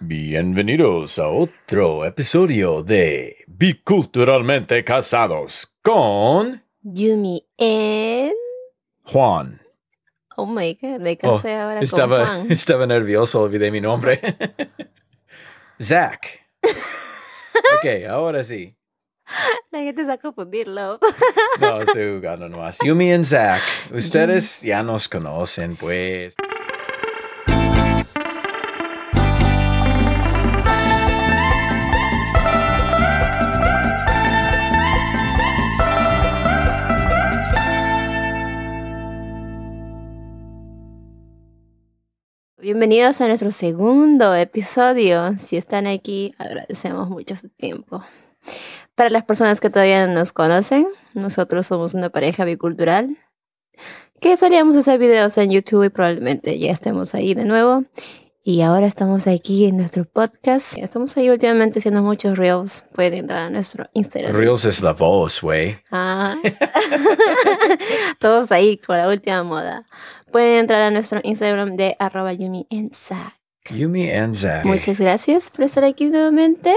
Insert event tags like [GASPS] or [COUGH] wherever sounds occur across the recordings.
Bienvenidos a otro episodio de Biculturalmente Casados con Yumi en... Juan. Oh my god, me Oh, casé ahora con estaba, Juan. [LAUGHS] estaba nervioso, olvidé mi nombre. [LAUGHS] Zach. [LAUGHS] Ok, ahora sí. La gente a confundirlo. No, estoy jugando nomás. Yumi y Zach. Ustedes ya nos conocen, pues. Bienvenidos a nuestro segundo episodio. Si están aquí, agradecemos mucho su tiempo. Para las personas que todavía no nos conocen, nosotros somos una pareja bicultural que solíamos hacer videos en YouTube y probablemente ya estemos ahí de nuevo. Y ahora estamos aquí en nuestro podcast. Estamos ahí últimamente haciendo muchos reels. Pueden entrar a nuestro Instagram. Reels es la voz, güey. Ah. [LAUGHS] Todos ahí con la última moda. Pueden entrar a nuestro Instagram de arroba Yumi en Zach. Yumi. Muchas gracias por estar aquí nuevamente.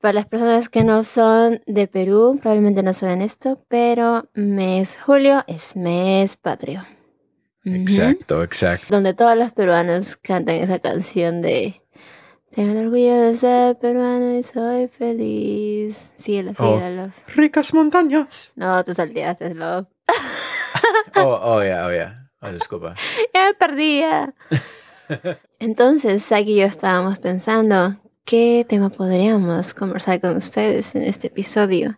Para las personas que no son de Perú, probablemente no saben esto, pero mes julio es mes patrio. Exacto, exacto. Donde todos los peruanos cantan esa canción de Tengo el orgullo de ser peruano y soy feliz. Síguelo, Oh. síguelo. Ricas montañas. No, tú salteaste, love. [LAUGHS] Oh, oh, ya, oh, ya. Oh, disculpa. [LAUGHS] Ya me perdía. [LAUGHS] Entonces, Zach y yo estábamos pensando qué tema podríamos conversar con ustedes en este episodio.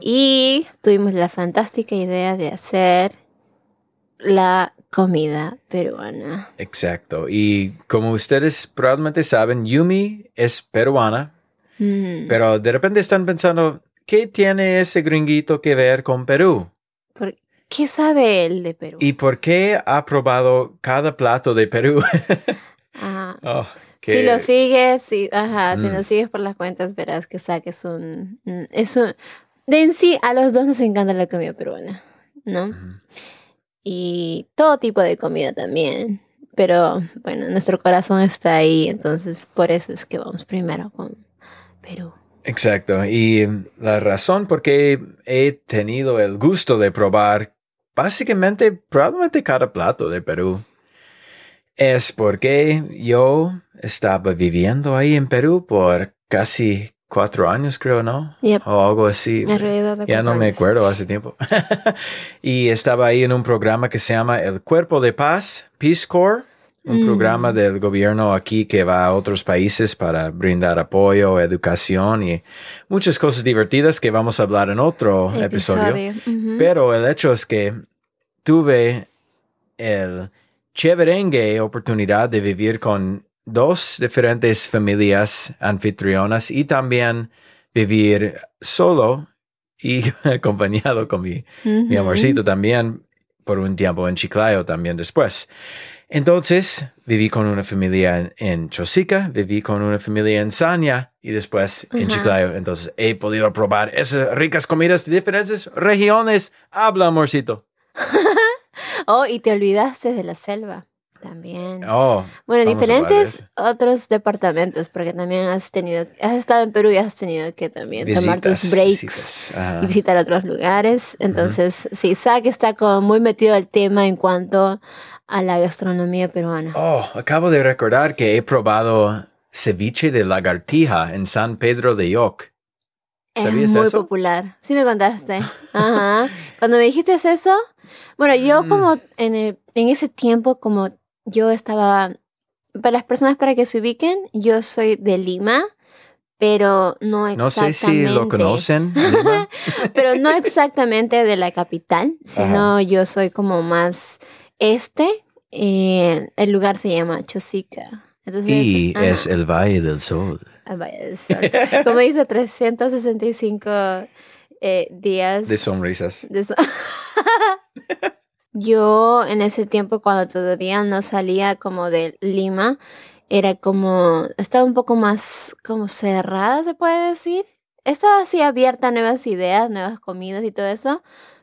Y tuvimos la fantástica idea de hacer la comida peruana. Exacto. Y como ustedes probablemente saben, Yumi es peruana, Mm, pero de repente están pensando, ¿qué tiene ese gringuito que ver con Perú? ¿por- ¿Qué sabe él de Perú? ¿Y por qué ha probado cada plato de Perú? Ajá. [LAUGHS] [LAUGHS] Oh, Si que- lo sigues, si, ajá, si Mm. lo sigues por las cuentas, verás que Zach es un, mm, es un... De en sí, a los dos nos encanta la comida peruana, ¿no? Ujú. Y todo tipo de comida también. Pero bueno, nuestro corazón está ahí, entonces por eso es que vamos primero con Perú. Exacto. Y la razón por qué he tenido el gusto de probar básicamente probablemente cada plato de Perú es porque yo estaba viviendo ahí en Perú por casi cuatro años, creo, ¿no? Yep. O algo así. Alrededor de Ya no me años. acuerdo hace tiempo. [LAUGHS] y estaba ahí en un programa que se llama El Cuerpo de Paz, Peace Corps, un Mm. programa del gobierno aquí que va a otros países para brindar apoyo, educación y muchas cosas divertidas que vamos a hablar en otro episodio. Ujú. Pero el hecho es que tuve el chéverengue oportunidad de vivir con dos diferentes familias anfitrionas y también vivir solo y [LAUGHS] acompañado con mi, amorcito también por un tiempo en Chiclayo también después. Entonces viví con una familia en, en Chosica, viví con una familia en Sanya y después en Ajá. Chiclayo. Entonces he podido probar esas ricas comidas de diferentes regiones. Habla, amorcito. [LAUGHS] Oh, y te olvidaste de la selva también. Oh, bueno, diferentes otros departamentos, porque también has tenido, has estado en Perú y has tenido que también tomar tus visitas, breaks. visitas. Y visitar otros lugares. Entonces, sí, Zach está como muy metido al tema en cuanto a la gastronomía peruana. Oh, acabo de recordar que he probado ceviche de lagartija en San Pedro de Yoc. es ¿Sabías muy eso? popular. Sí me contaste. Ajá. [LAUGHS] Cuando me dijiste eso, bueno, yo Mm. como en, el- en ese tiempo, como yo estaba, para las personas para que se ubiquen, yo soy de Lima, pero no No exactamente. sé si lo conocen. Lima. [LAUGHS] pero no exactamente de la capital, sino yo soy como más este. eh, el lugar se llama Chosica. Entonces, y es el Valle del Sol. ah, vaya, el sol. Como dice, 365 eh, días De sonrisas. de [LAUGHS] Yo en ese tiempo cuando todavía no salía como de Lima, era como, estaba un poco más como cerrada, se puede decir. Estaba así abierta a nuevas ideas, nuevas comidas y todo eso,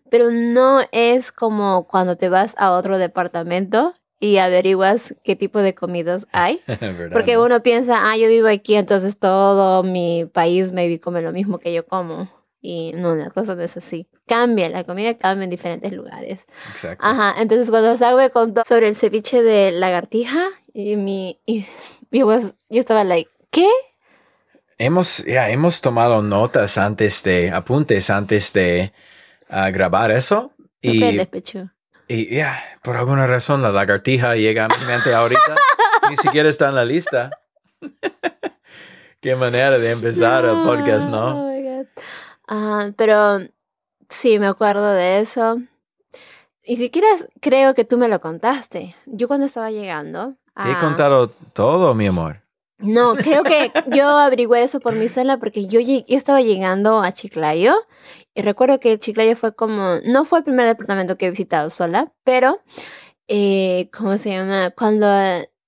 pero no es como cuando te vas a otro departamento y averiguas qué tipo de comidas hay. [LAUGHS] ¿Verdad, Porque no? uno piensa, ah, yo vivo aquí, entonces todo mi país maybe come lo mismo que yo como. Y no, la cosa no es así. Cambia, la comida cambia en diferentes lugares. Exacto. Ajá, entonces cuando Sago me contó sobre el ceviche de lagartija, y mi, y, mi voz- yo estaba like, ¿qué? Hemos, ya, hemos tomado notas antes de, apuntes antes de ah, grabar eso. ¿Qué Y, despecho? y ya, por alguna razón la lagartija llega a mi mente ahorita. [LAUGHS] Ni siquiera está en la lista. [LAUGHS] Qué manera de empezar el podcast, Oh ¿no? my God. Ah, pero sí, me acuerdo de eso. Y siquiera creo que tú me lo contaste. Yo cuando estaba llegando. Te he contado todo, mi amor. No, creo que [LAUGHS] yo averigüé eso por mi sola porque yo, yo estaba llegando a Chiclayo y recuerdo que Chiclayo fue como, no fue el primer departamento que he visitado sola, pero, eh, ¿cómo se llama? Cuando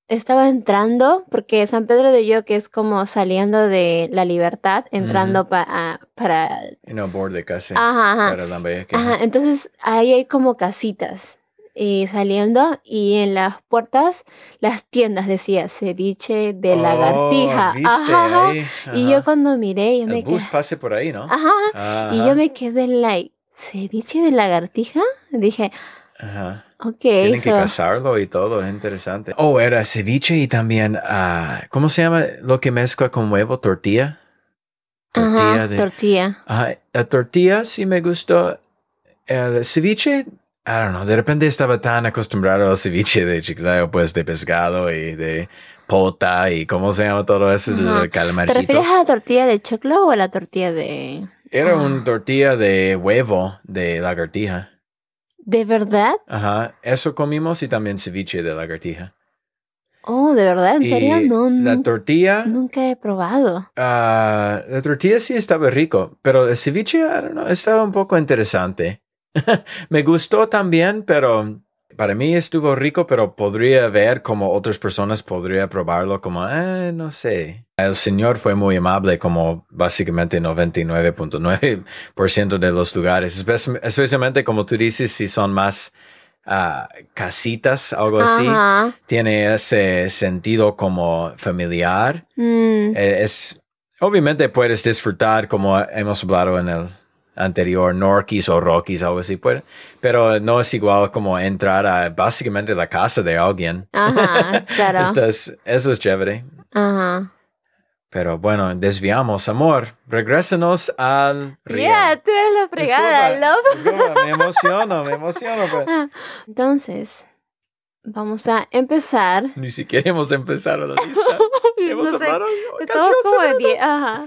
estaba entrando, porque San Pedro de Yo, que es como saliendo de la libertad, entrando pa- a- para... Y no borde casi. Ajá, ajá. Para Ajá, entonces ahí hay como casitas eh, saliendo y en las puertas las tiendas decía ceviche de Oh, lagartija. ¿viste Ajá, ajá. ahí? Y Ajá. yo cuando miré, yo El me bus quedé. pase por ahí, ¿no? Ajá. Y Ajá, yo me quedé like, ¿ceviche de lagartija? Dije, ajá. Tienen que cazarlo y todo, es interesante. Oh, era ceviche y también, ah, ¿cómo se llama lo que mezcla con huevo? Tortilla. Tortilla Ajá, de... tortilla. Ajá, la tortilla sí me gustó. El ceviche, I don't know, de repente estaba tan acostumbrado al ceviche de Chiclayo, pues de pescado y de pota y cómo se llama todo eso, de ¿Te refieres a la tortilla de choclo o a la tortilla de... Era Ah. una tortilla de huevo de lagartija. ¿De verdad? Ajá, eso comimos y también ceviche de lagartija. Oh, ¿de verdad? ¿En Y serio? No, La tortilla, nunca he probado. ah, la tortilla sí estaba rico, pero el ceviche, I don't know, estaba un poco interesante. [LAUGHS] Me gustó también, pero para mí estuvo rico, pero podría ver como otras personas podría probarlo como, eh, no sé. El señor fue muy amable, como básicamente 99.9% de los lugares, espe- especialmente como tú dices, si son más ah, casitas, algo así Ajá. tiene ese sentido como familiar. Mm, Eh, Es obviamente puedes disfrutar como hemos hablado en el anterior Norquis o Rockies algo así, puede- pero no es igual como entrar a básicamente la casa de alguien. Ajá, [LAUGHS] claro. Estás- eso es chévere. Ajá. Pero bueno, desviamos, amor. Regrésanos al río. Yeah, tú eres la fregada, love. disculpa, me emociono, me emociono. pero [LAUGHS] Entonces, vamos a empezar. Ni siquiera hemos empezado la lista. [LAUGHS] Hemos No sé, hablado casi Estamos 11 como de minutos. pie, Ajá.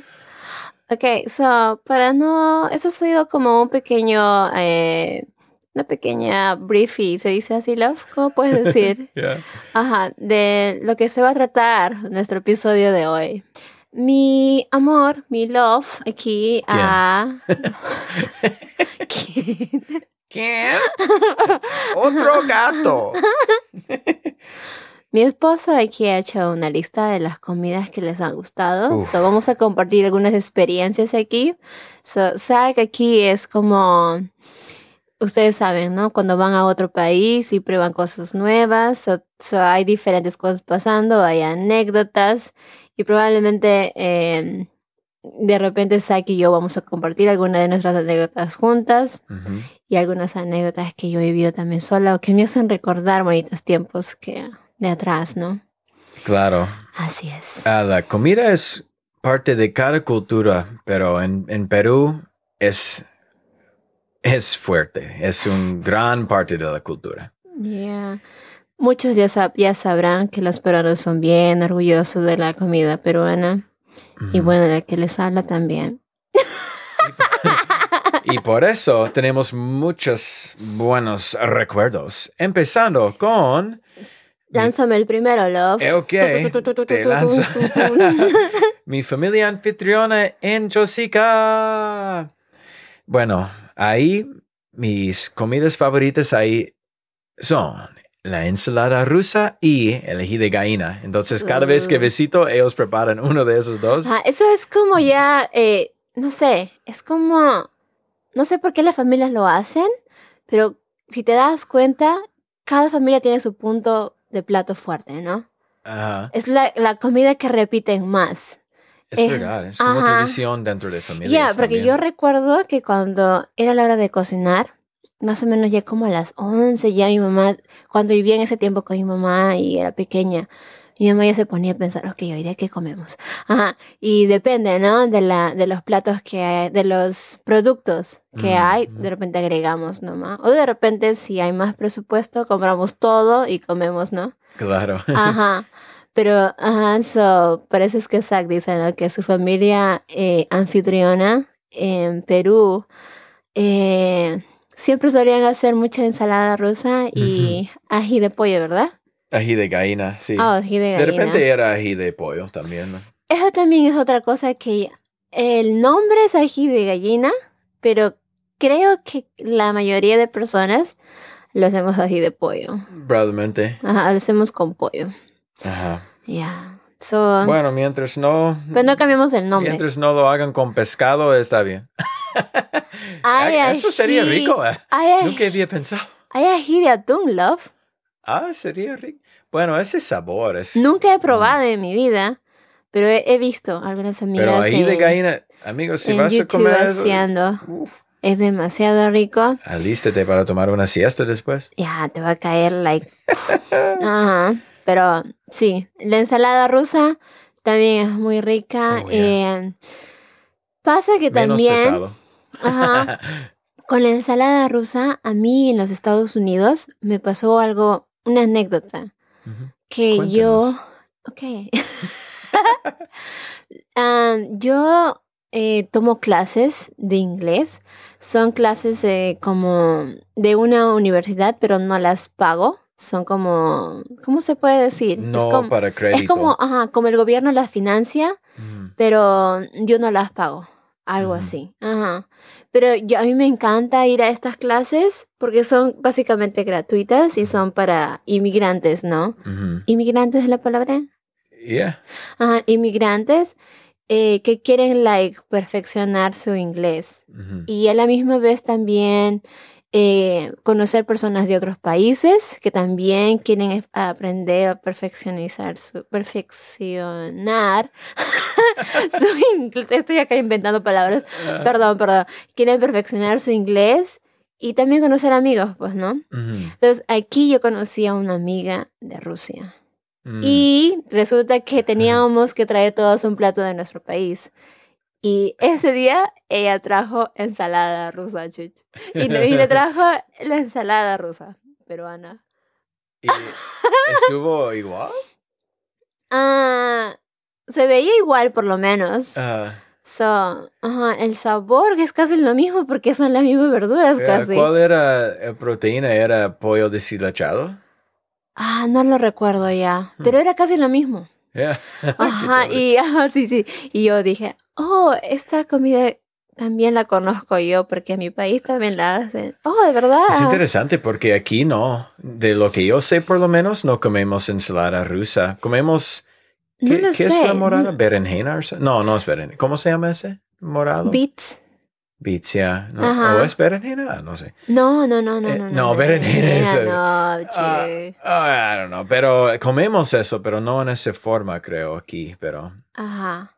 Ok, so, para no. Eso ha sido como un pequeño. Eh, una pequeña briefy, ¿se dice así, love? ¿Cómo puedes [LAUGHS] decir? Yeah. Ajá, de lo que se va a tratar nuestro episodio de hoy. Mi amor, mi love, aquí a. [LAUGHS] ¿Quién? ¿Quién? Otro gato. [LAUGHS] Mi esposo aquí ha hecho una lista de las comidas que les han gustado. So, vamos a compartir algunas experiencias aquí. So, Zach aquí es como, ustedes saben, ¿no? Cuando van a otro país y prueban cosas nuevas. So, so hay diferentes cosas pasando, hay anécdotas y probablemente eh, de repente Zach y yo vamos a compartir algunas de nuestras anécdotas juntas Ujú. y algunas anécdotas que yo he vivido también sola o que me hacen recordar bonitos tiempos que de atrás, ¿no? Claro. Así es. Ah, la comida es parte de cada cultura, pero en, en Perú es, es fuerte. Es un gran parte de la cultura. Yeah. Muchos ya, sab- ya sabrán que los peruanos son bien orgullosos de la comida peruana y bueno, la que les habla también. [LAUGHS] Y por eso tenemos muchos buenos recuerdos. Empezando con... Lánzame el primero, love. Ok, te lanzo. Mi familia anfitriona en Chosica. Bueno, ahí mis comidas favoritas ahí son la ensalada rusa y el ají de gallina. Entonces, cada vez que Mm. visito, ellos preparan uno de esos dos. Eso es como ya, eh, no sé, es como, no sé por qué las familias lo hacen, pero si te das cuenta, cada familia tiene su punto de plato fuerte, ¿no? Ajá. Es la, la comida que repiten más. Es Eh, verdad, es como ajá. tradición dentro de familias. Ya, porque yo recuerdo que cuando era la hora de cocinar, más o menos ya como a las 11, ya mi mamá, cuando vivía en ese tiempo con mi mamá y era pequeña, mi mamá ya se ponía a pensar, ok, hoy día qué comemos. Ajá, y depende, ¿no? De, la, de los platos que hay, de los productos que Mm, hay, mm. de repente agregamos nomás. O de repente, si hay más presupuesto, compramos todo y comemos, ¿no? Claro. Ajá. Pero, ajá, so, es que Zach dice, ¿no? Que su familia eh, anfitriona en Perú eh, siempre solían hacer mucha ensalada rusa y ají de pollo, ¿verdad? Ají de gallina, sí. Ah, ají de repente era ají de pollo también, ¿no? Eso también es otra cosa que el nombre es ají de gallina, pero creo que la mayoría de personas lo hacemos ají de pollo. Probablemente. Ajá, lo hacemos con pollo. Ajá. Ya. So, Bueno, mientras no... pero no cambiamos el nombre. Mientras no lo hagan con pescado, está bien. Ay, [LAUGHS] Eso sería rico, ¿eh? Hay, Nunca había pensado. hay ají de atún, love. Ah, sería rico. Bueno, ese sabor es... Nunca he probado en mi vida, pero he, he visto algunas amigas Pero ají de gallina, amigos, si en vas a YouTube comer eso... uf, Es demasiado rico. alístate para tomar una siesta después. Ya, te va a caer like... [LAUGHS] Ajá. Pero sí, la ensalada rusa también es muy rica. Oh, yeah. Eh, pasa que Menos también... Ajá. [LAUGHS] Con la ensalada rusa, a mí en los Estados Unidos me pasó algo, una anécdota. Que Cuéntanos. yo, ok, [LAUGHS] yo eh, tomo clases de inglés, son clases eh, como de una universidad, pero no las pago, son como, ¿cómo se puede decir? No es como, para crédito. es como, ajá, como el gobierno las financia, Ujú. pero yo no las pago, algo así, ajá. Pero yo, a mí me encanta ir a estas clases porque son básicamente gratuitas y son para inmigrantes, ¿no? ¿Inmigrantes es la palabra? Yeah. Ajá, inmigrantes eh, que quieren, like, perfeccionar su inglés. Y a la misma vez también eh, conocer personas de otros países que también quieren aprender a perfeccionizar su, perfeccionar [LAUGHS] su inglés. Estoy acá inventando palabras. Ah. Perdón, perdón. Quieren perfeccionar su inglés y también conocer amigos, pues, ¿no? Entonces, aquí yo conocí a una amiga de Rusia. Mm. Y resulta que teníamos que traer todos un plato de nuestro país. Y ese día ella trajo ensalada rusa, chuch. Y, y le [LAUGHS] trajo la ensalada rusa peruana. ¿Y ¿Estuvo igual? Ah, se veía igual por lo menos. Ah, So, ajá, el sabor que es casi lo mismo porque son las mismas verduras eh, casi. ¿Cuál era la proteína? ¿Era pollo deshilachado? Ah, no lo recuerdo ya. Hmm. Pero era casi lo mismo. Yeah. [LAUGHS] Ajá, y ajá, sí, sí. Y yo dije, oh, esta comida también la conozco yo porque en mi país también la hacen. Oh, de verdad. Es interesante porque aquí no, de lo que yo sé por lo menos, no comemos ensalada rusa. Comemos, no ¿qué, lo qué es la morada? ¿Berenjena? No, no es berenjena. ¿Cómo se llama ese morado? Beets. Yeah. No, Ajá. ¿O es berenjena? Ah, No sé. No, no, no, no, Eh, no. no, berenjena es No, che. ah, I don't know, pero comemos eso, pero no en esa forma, creo, aquí, pero... Ajá.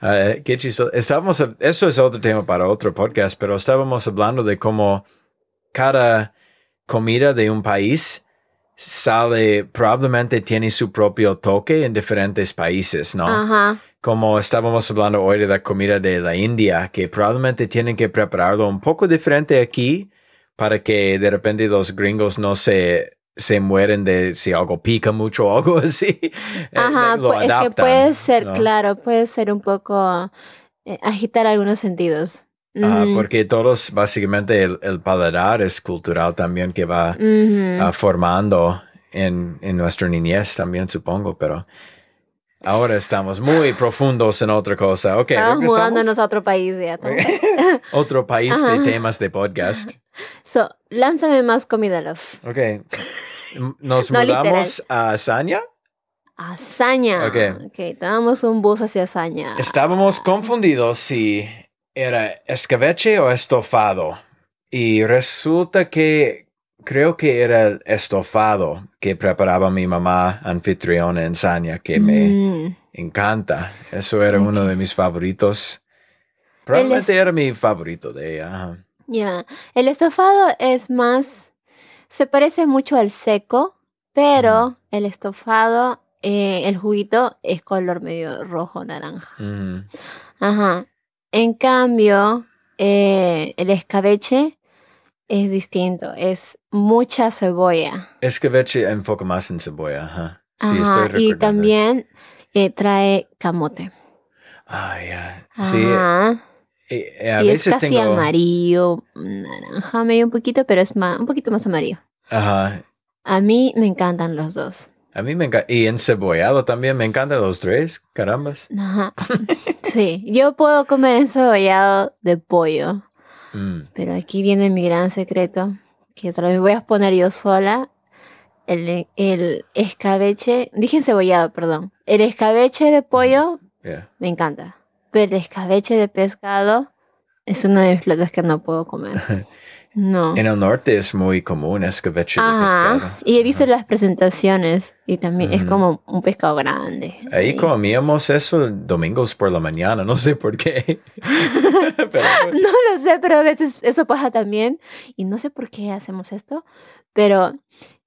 Ah, qué chistoso. Estábamos, eso es otro tema para otro podcast, pero estábamos hablando de cómo cada comida de un país sale, probablemente tiene su propio toque en diferentes países, ¿no? Ajá. Como estábamos hablando hoy de la comida de la India, que probablemente tienen que prepararlo un poco diferente aquí para que de repente los gringos no se, se mueren de si algo pica mucho o algo [LAUGHS] así. Eh, Ajá. lo es que puede ser, ¿no? claro, puede ser un poco eh, agitar algunos sentidos. Ah, Ujú, porque todos, básicamente, el, el paladar es cultural también que va ujú. ah, formando en, en nuestra niñez también, supongo, pero ahora estamos muy profundos en otra cosa. Ok, Estamos mudándonos a otro país ya. [LAUGHS] Otro país Ajá. de temas de podcast. So, lánzame más comida, love. Ok. Nos No mudamos a Sanya. Hazaña. Ok. ok, tomamos un bus hacia Hazaña. Estábamos confundidos si era escabeche o estofado. Y resulta que creo que era el estofado que preparaba mi mamá anfitriona en Sanya, que me Mm, encanta. Eso era uno de mis favoritos. Probablemente es- era mi favorito de ella. Ya, el estofado es más, se parece mucho al seco, pero el estofado, eh, el juguito es color medio rojo naranja. Ajá. En cambio, eh, el escabeche es distinto, es mucha cebolla. Escabeche enfoca más en cebolla. Ajá. Sí, Ajá, estoy recordando. y también eh, trae camote. Ah, ya. Sí, Ajá. eh, eh, a y es casi tengo. amarillo, naranja, medio un poquito, pero es más, un poquito más amarillo. Ajá. A mí me encantan los dos. A mí me encanta. Y encebollado también. Me encantan los tres. Carambas. Ajá. [LAUGHS] Sí, yo puedo comer encebollado de pollo, Mm. pero aquí viene mi gran secreto, que otra vez voy a poner yo sola. El, el escabeche, dije encebollado, perdón. El escabeche de pollo Yeah. me encanta, pero el escabeche de pescado es uno de mis platos que no puedo comer. [LAUGHS] No. En el norte es muy común escabeche de Ajá. pescado. Y he visto Ajá. las presentaciones y también es como un pescado grande. Ahí comíamos eso domingos por la mañana, no sé por qué. [LAUGHS] Pero, [LAUGHS] No lo sé, pero a veces eso pasa también. Y no sé por qué hacemos esto, pero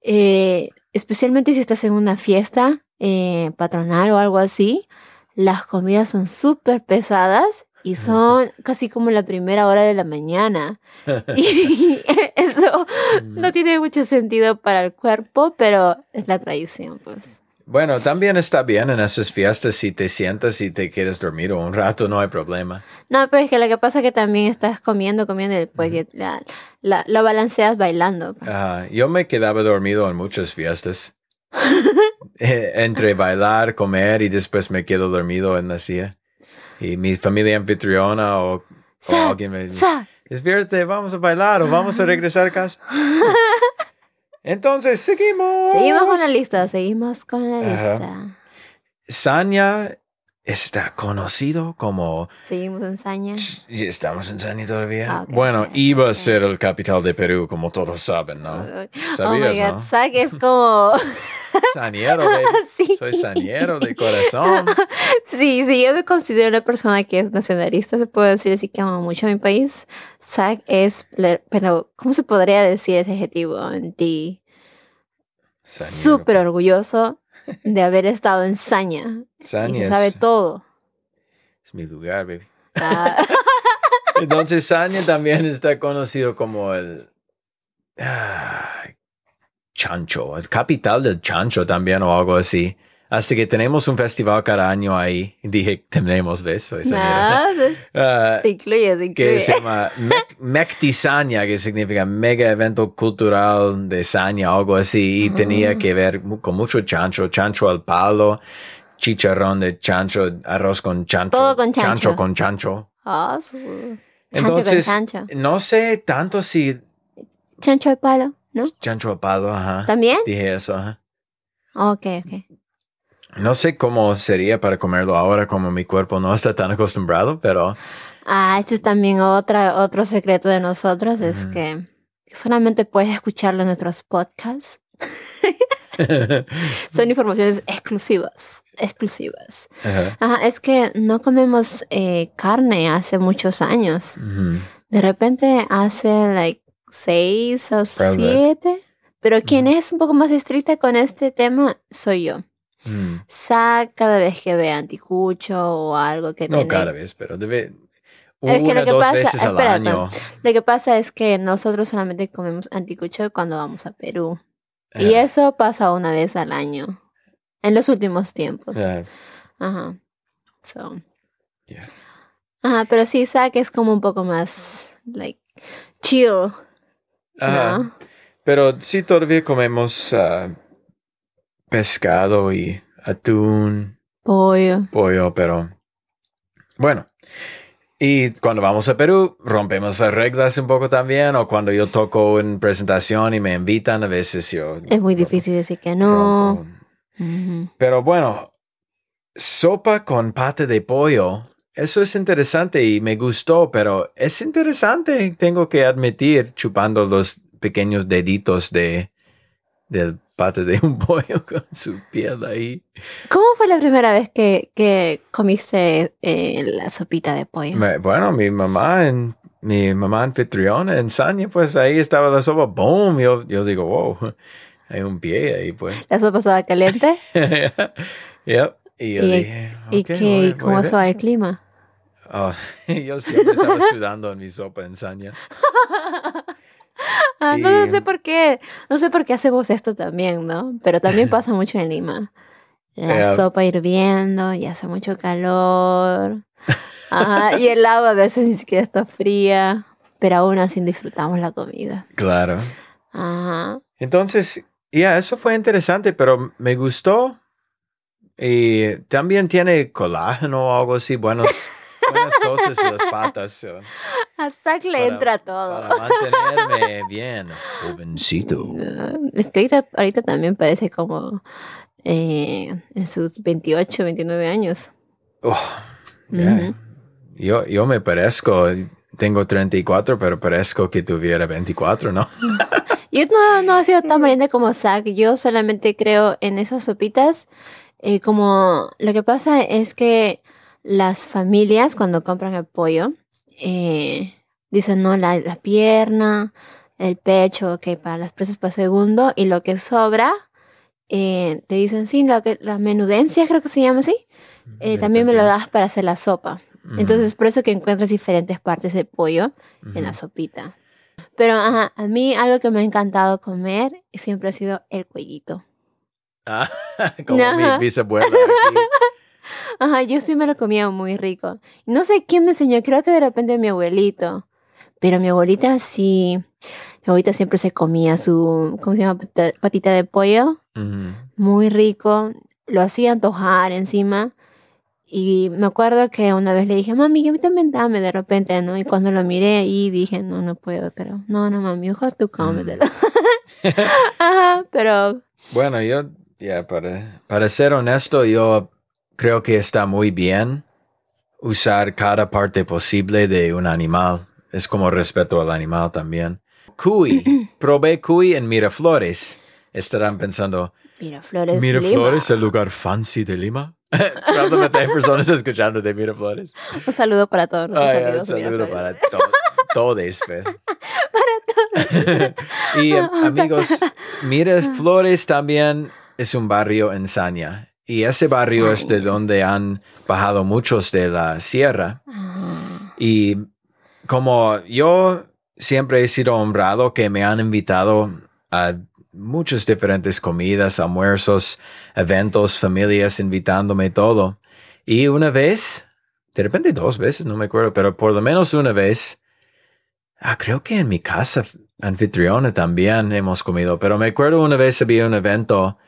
eh, especialmente si estás en una fiesta eh, patronal o algo así, las comidas son súper pesadas y son casi como la primera hora de la mañana. [LAUGHS] Y [LAUGHS] eso no tiene mucho sentido para el cuerpo, pero es la tradición, pues. Bueno, también está bien en esas fiestas si te sientas y te quieres dormir un rato, no hay problema. No, pero es que lo que pasa es que también estás comiendo, comiendo, pues que la, la, lo balanceas bailando. Ajá, yo me quedaba dormido en muchas fiestas. [LAUGHS] Eh, Entre bailar, comer y después me quedo dormido en la silla. Y mi familia anfitriona o, o alguien me dice, despierte, vamos a bailar o vamos a regresar a casa. [LAUGHS] Entonces, seguimos. Seguimos con la lista, seguimos con la lista. Sanya está conocido como... Seguimos en Saña. ¿Y ¿Estamos en Sanya todavía? Ah, bueno, iba a ser el capital de Perú, como todos saben, ¿no? Oh my ¿Sabías, god, no? Zack es [LAUGHS] como. Saniero, baby. [LAUGHS] sí. Soy saniero de corazón. [LAUGHS] Sí, sí, yo me considero una persona que es nacionalista, se puede decir así que amo mucho a mi país. Zack es, pero ¿cómo se podría decir ese adjetivo en ti? Súper orgulloso de haber estado en Saña. Y Sanya se es, sabe todo. es mi lugar, baby. Ah, [LAUGHS] [LAUGHS] Entonces, Sanya también está conocido como el ah, chancho, el capital del chancho también o algo así. Hasta que tenemos un festival cada año ahí. Dije, tenemos, ¿ves? Soy saniero. nada, [LAUGHS] Ah, se incluye, se que incluye. se llama Mec- [LAUGHS] Mectisania, que significa mega evento cultural de Sanya, algo así, y tenía que ver con mucho chancho, chancho al palo, chicharrón de chancho, arroz con chancho, Todo con chancho. chancho con chancho. Ah, su- Chancho Entonces, con chancho. no sé tanto si Chancho al palo, ¿no? chancho al palo, ajá. ¿También? Dije eso, ajá. Ok, ok. No sé cómo sería para comerlo ahora, como mi cuerpo no está tan acostumbrado, pero Ah, este es también otra, otro secreto de nosotros, es que solamente puedes escucharlo en nuestros podcasts. [LAUGHS] Son informaciones exclusivas, exclusivas. Ajá. Ajá, es que no comemos eh, carne hace muchos años. De repente hace like seis o Probably. siete. Pero quien es un poco más estricta con este tema soy yo. Mm. Sa cada vez que ve anticucho o algo que No tiene cada vez, pero debe Es que una, lo que dos pasa- veces al espera, año. Lo que pasa es que nosotros solamente comemos anticucho cuando vamos a Perú. Y eso pasa una vez al año. En los últimos tiempos. Ajá. Ajá. So. Yeah. Ajá, pero sí, Zack es como un poco más, like, chill. Ajá. ¿no? Pero sí todavía comemos ah, pescado y atún, Pollo. pollo, pero bueno. Y cuando vamos a Perú, rompemos las reglas un poco también, o cuando yo toco en presentación y me invitan, a veces yo... Es muy difícil decir que no. Pero bueno, sopa con pata de pollo, eso es interesante y me gustó, pero es interesante, tengo que admitir, chupando los pequeños deditos de del pate de un [LAUGHS] pollo con su piel ahí. ¿Cómo fue la primera vez que, que comiste eh, la sopita de pollo? Me- bueno, mi mamá en mi mamá anfitriona en Sanya, pues ahí estaba la sopa, boom, yo, yo digo, wow, [LAUGHS] hay un pie ahí, pues. ¿La sopa estaba caliente? [LAUGHS] yep. Y yo ¿Y- dije, ¿Y "Ok, qué, voy- y cómo estaba ver". el clima? Oh, yo siempre estaba sudando en mi sopa en Sanya. [LAUGHS] Ah, no, no sé por qué. No sé por qué hacemos esto también, ¿no? Pero también [LAUGHS] pasa mucho en Lima. La Eh, sopa hirviendo y hace mucho calor. Ajá, y el agua a veces ni siquiera está fría. Pero aún así disfrutamos la comida. Claro. Ajá. Entonces, ya, eso fue interesante, pero me gustó. Y también tiene colágeno o algo así, buenos, en las patas. so, A Zack le Para- entra todo. Para mantenerme bien, jovencito. No, Es que ahorita, ahorita también parece como eh, en sus 28, 29 años. Oh, ya. Ujú. yo, yo me parezco, tengo 34, pero parezco que tuviera 24, ¿no? [LAUGHS] Yo no, no he sido tan valiente como Zack. Yo solamente creo en esas sopitas. eh, como lo que pasa es que las familias cuando compran el pollo eh, dicen no la, la pierna, el pecho, que para las presas por segundo y lo que sobra eh, te dicen sí, lo que, la menudencia creo que se llama así. eh, también me lo das para hacer la sopa. Entonces por eso que encuentras diferentes partes del pollo en la sopita. Pero ajá, a mí algo que me ha encantado comer siempre ha sido el cuellito. Ah, [LAUGHS] como Ajá. mi bisabuela aquí. [LAUGHS] [LAUGHS] Ajá, yo sí me lo comía muy rico. No sé quién me enseñó, creo que de repente mi abuelito. Pero mi abuelita sí, mi abuelita siempre se comía su, ¿cómo se llama? Patita de pollo. Muy rico. Lo hacía antojar encima. Y me acuerdo que una vez le dije, mami, yo también dame de repente, ¿no? Y cuando lo miré y dije, no, no puedo, pero no, no, mami, ojalá tú cómetelo. [LAUGHS] Ajá, pero Bueno, yo, ya, para, para ser honesto, yo creo que está muy bien usar cada parte posible de un animal. Es como respeto al animal también. Cuy. [CLEARS THROAT] Probé cuy en Miraflores. Estarán pensando, Miraflores, ¿Miraflores, Lima. el lugar fancy de Lima? [LAUGHS] Probablemente hay personas escuchando de Miraflores. Un saludo para todos nuestros Ay, un amigos de saludo para to- [LAUGHS] todos. pues. [LAUGHS] y eh, amigos, Miraflores también es un barrio en Sanya. Y ese barrio es de donde han bajado muchos de la sierra. Ah, Y como yo siempre he sido honrado que me han invitado a muchas diferentes comidas, almuerzos, eventos, familias invitándome todo. Y una vez, de repente dos veces, no me acuerdo, pero por lo menos una vez, ah, creo que en mi casa anfitriona también hemos comido, pero me acuerdo una vez había un evento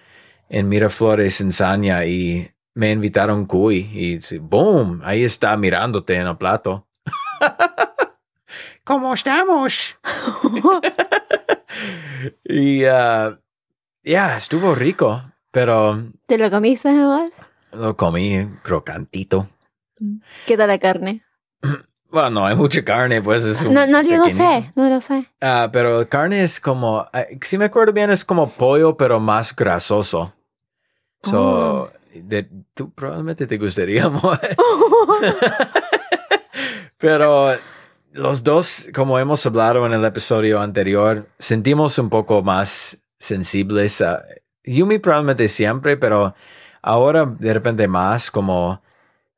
en Miraflores, en Sanya, y me invitaron cuy y boom, ahí está mirándote en el plato. [LAUGHS] ¿Cómo estamos? [LAUGHS] y ah, ya, estuvo rico, pero ¿Te lo comiste, igual? lo comí crocantito. ¿Qué tal la carne? [CLEARS THROAT] Bueno, no hay mucha carne, pues es un No, no, yo no pequeñito. sé, no lo sé. Ah, pero carne es como, ah, si me acuerdo bien, es como pollo, pero más grasoso. So, Oh. de- tú probablemente te gustaría [LAUGHS] more. [LAUGHS] pero los dos, como hemos hablado en el episodio anterior, sentimos un poco más sensibles. a- Yumi probablemente siempre, pero ahora de repente más, como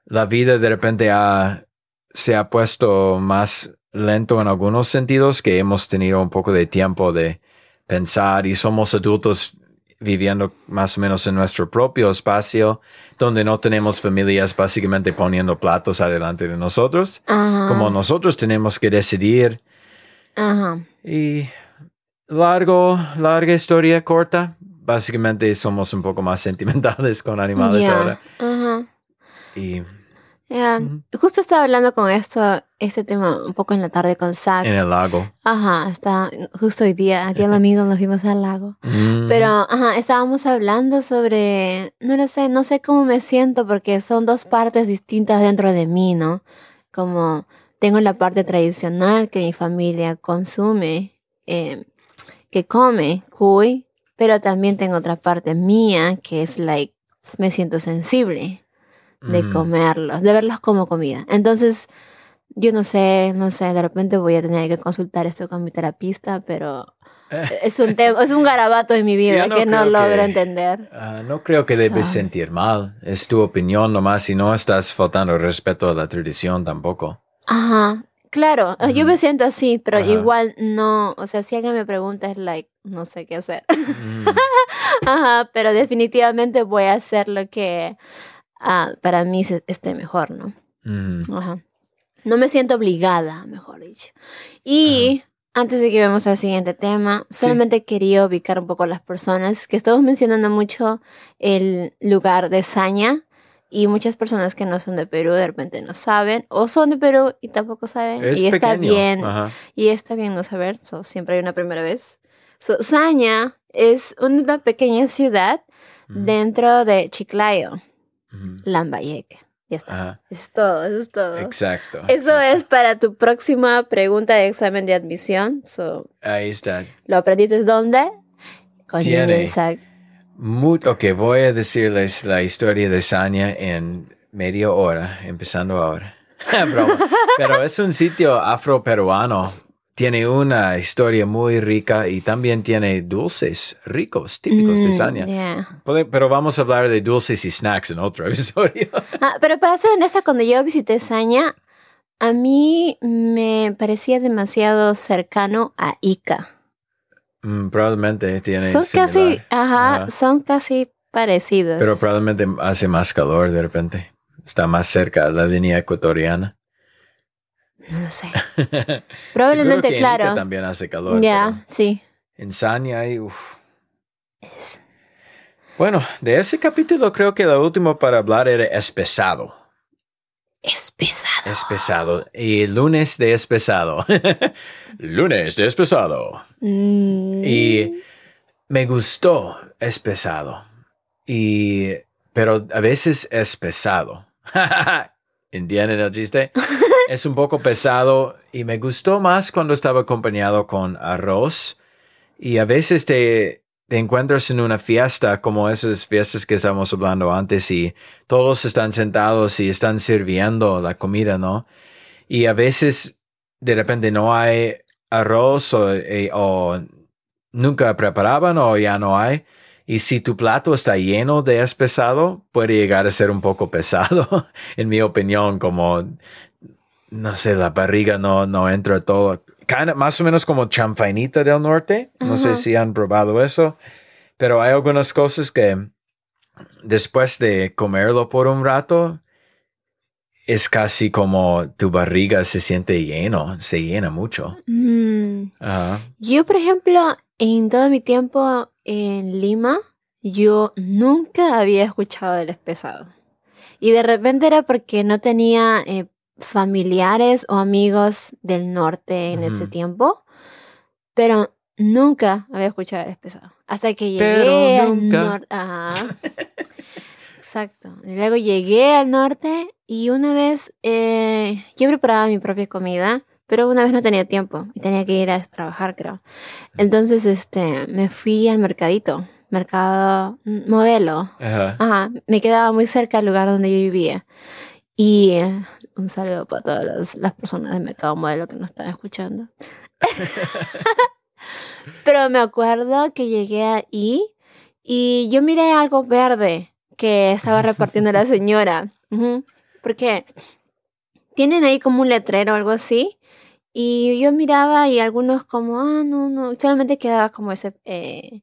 la vida de repente ha, se ha puesto más lento en algunos sentidos, que hemos tenido un poco de tiempo de pensar y somos adultos viviendo más o menos en nuestro propio espacio, donde no tenemos familias básicamente poniendo platos adelante de nosotros, como nosotros tenemos que decidir. Y largo, larga historia corta, básicamente somos un poco más [LAUGHS] sentimentales con animales ahora. Y Ujú. Justo estaba hablando con esto, este tema un poco en la tarde con Zach. en el lago. Ajá, está justo hoy día, día [LAUGHS] domingo nos vimos al lago. Mm. Pero, ajá, estábamos hablando sobre, no lo sé, no sé cómo me siento porque son dos partes distintas dentro de mí, ¿no? Como tengo la parte tradicional que mi familia consume, eh, que come cuy, pero también tengo otra parte mía que es like, me siento sensible de Mm. comerlos, de verlos como comida. Entonces, yo no sé, no sé, de repente voy a tener que consultar esto con mi terapista, pero [LAUGHS] es un tema, es un garabato en mi vida no que no logro que- entender. Ah, no creo que debes So- sentir mal. Es tu opinión nomás y no estás faltando respeto a la tradición tampoco. Ajá, claro, eh, yo me siento así, pero Ajá. igual no, o sea, si alguien me pregunta es like, no sé qué hacer. Mm, [LAUGHS] Ajá, pero definitivamente voy a hacer lo que ah, para mí esté mejor, ¿no? mm, Ajá. No me siento obligada, mejor dicho. Y antes de que vamos al siguiente tema, solamente quería ubicar un poco a las personas que estamos mencionando mucho el lugar de Saña y muchas personas que no son de Perú de repente no saben o son de Perú y tampoco saben Es y está pequeño. bien Ajá. y está bien no saber, so, siempre hay una primera vez. So, Saña es una pequeña ciudad Mm, dentro de Chiclayo, mm, Lambayeque. Ya está. ajá. Es todo, eso es todo. Exacto. Eso exacto. es para tu próxima pregunta de examen de admisión. So, Ahí está. ¿Lo aprendiste dónde? Con Tiene. Muy, ok, voy a decirles la historia de Sanya en media hora, empezando ahora. [LAUGHS] Broma. Pero es un sitio afroperuano. Tiene una historia muy rica y también tiene dulces ricos, típicos de Mm, Sanya. yeah. Pero vamos a hablar de dulces y snacks en otro [LAUGHS] episodio. Ah, pero para ser honesta, cuando yo visité Saña, a mí me parecía demasiado cercano a Ica. Mm, probablemente tiene Son similar. casi, ajá, Ajá. son casi parecidos. Pero probablemente hace más calor de repente. Está más cerca de la línea ecuatoriana. No lo sé. [LAUGHS] Probablemente, que claro. también hace calor. Ya, sí. pero En Sanya hay... uf. Bueno, de ese capítulo creo que lo último para hablar era espesado. Es pesado. Espesado. Y lunes de espesado. [LAUGHS] lunes de espesado. Mm. Y me gustó es pesado. Y, pero a veces es pesado. [LAUGHS] ¿Entienden el chiste? Es un poco pesado y me gustó más cuando estaba acompañado con arroz. Y a veces te, te encuentras en una fiesta como esas fiestas que estábamos hablando antes y todos están sentados y están sirviendo la comida, ¿no? Y a veces de repente no hay arroz o, eh, o nunca preparaban o ya no hay. Y si tu plato está lleno de espesado, puede llegar a ser un poco pesado, [LAUGHS] en mi opinión, como, no sé, la barriga no, no entra todo. Kinda- más o menos como chanfainita del norte. No sé si han probado eso, pero hay algunas cosas que después de comerlo por un rato, es casi como tu barriga se siente lleno, se llena mucho. Mm. Yo, por ejemplo, en todo mi tiempo en Lima, yo nunca había escuchado del espesado. Y de repente era porque no tenía eh, familiares o amigos del norte en ese tiempo, pero nunca había escuchado del espesado. Hasta que llegué al norte. Ajá. [LAUGHS] Exacto. Y luego llegué al norte y una vez eh, yo preparaba mi propia comida, pero una vez no tenía tiempo y tenía que ir a trabajar, creo. Entonces, este, me fui al mercadito, mercado modelo. Ajá. Ajá, me quedaba muy cerca del lugar donde yo vivía. Y un saludo para todas las, las personas del mercado modelo que nos están escuchando. [LAUGHS] Pero me acuerdo que llegué ahí y yo miré algo verde que estaba repartiendo la señora. [LAUGHS] Ujú, Porque tienen ahí como un letrero o algo así. Y yo miraba y algunos como, ah, no, no, solamente quedaba como ese, eh,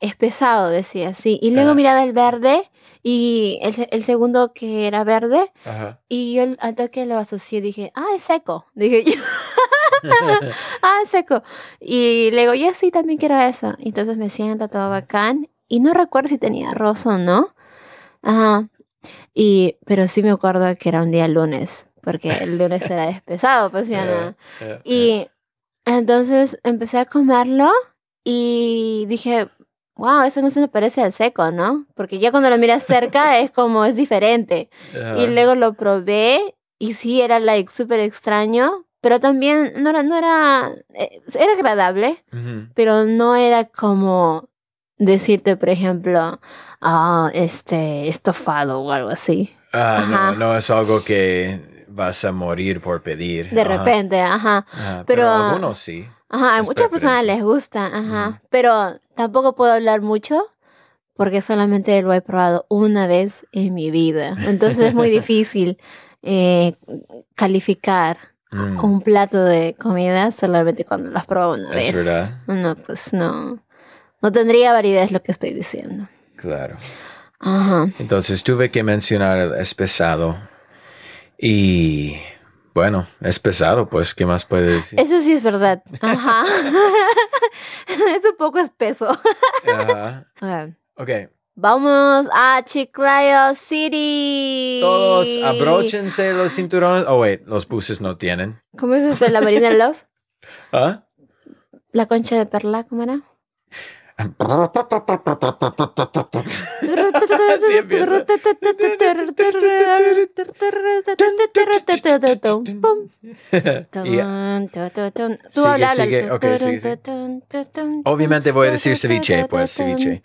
es pesado, decía así. Y luego Ah. miraba el verde y el, el segundo que era verde Ajá. y yo al toque lo asocié, dije, ah, es seco. Dije yo, [LAUGHS] ah, es seco. Y luego, ya sí, también quiero eso. Y entonces me sienta todo bacán. Y no recuerdo si tenía arroz o no. Ajá. Y, pero sí me acuerdo que era un día lunes, porque el lunes [LAUGHS] era despesado, pues ya no. Eh, eh, Y entonces empecé a comerlo y dije, wow, eso no se me parece al seco, ¿no? Porque ya cuando lo miras cerca [LAUGHS] es como, es diferente. eh, Y luego lo probé y sí, era like súper extraño, pero también no era, no era, eh, era agradable, Ujú. pero no era como decirte, por ejemplo, ah, este, estofado o algo así. Ah, Ajá. no, no es algo que vas a morir por pedir. De Ajá. repente, ajá. Ajá, pero- pero algunos sí. Ajá, a muchas personas les gusta, ajá. Pero tampoco puedo hablar mucho porque solamente lo he probado una vez en mi vida. Entonces es muy [LAUGHS] difícil eh, calificar Mm, un plato de comida solamente cuando lo has probado una Es vez. verdad. No, pues no. No tendría validez lo que estoy diciendo. Claro. Ajá. Entonces tuve que mencionar es pesado. Y bueno, es pesado, pues, ¿qué más puede decir? Eso sí es verdad. Ajá. [LAUGHS] [LAUGHS] es un poco espeso. Ajá. [LAUGHS] Ok. Ok, Vamos a Chiclayo City. todos abróchense los [GASPS] cinturones. Oh, wait, los buses no tienen. ¿Cómo es esto? ¿La Marina [LAUGHS] de los? ¿Ah? ¿La concha de perla? ¿Cómo era? Obviamente voy a decir ceviche, pues, ceviche.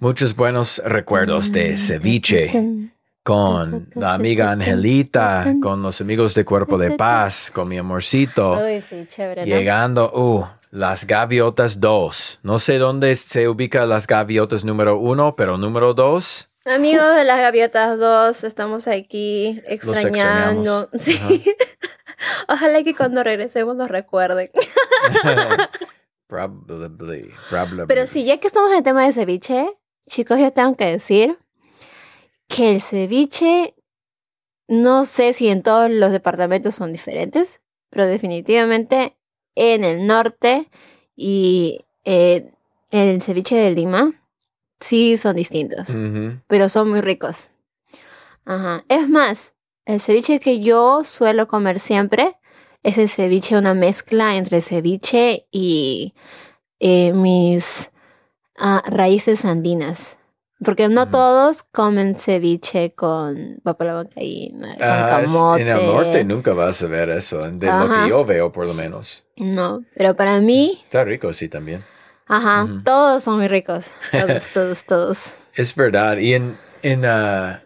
muchos buenos recuerdos de ceviche con la amiga Angelita, con los amigos de Cuerpo de Paz, con mi amorcito. Uy, sí, chévere, ¿no? Llegando, uh, las gaviotas 2. No sé dónde se ubica las gaviotas número 1, pero número 2. Amigos de las Gaviotas 2, estamos aquí extrañando. Sí. [LAUGHS] Ojalá que cuando regresemos nos recuerden. [LAUGHS] probably, probably. Pero sí, ya que estamos en el tema de ceviche, chicos, yo tengo que decir que el ceviche, no sé si en todos los departamentos son diferentes, pero definitivamente en el norte y eh, el ceviche de Lima sí son distintos, pero son muy ricos. Ajá. Es más, el ceviche que yo suelo comer siempre es el ceviche, una mezcla entre ceviche y eh, mis ah, raíces andinas. Porque no Ujú. todos comen ceviche con papa la con Ajá, es- camote. en el norte nunca vas a ver eso, de lo que yo veo por lo menos. No, pero para mí, Está rico, sí, también. ajá, Ujú. todos son muy ricos. [LAUGHS] Todos, todos, todos. Es verdad. Y en, en, ah,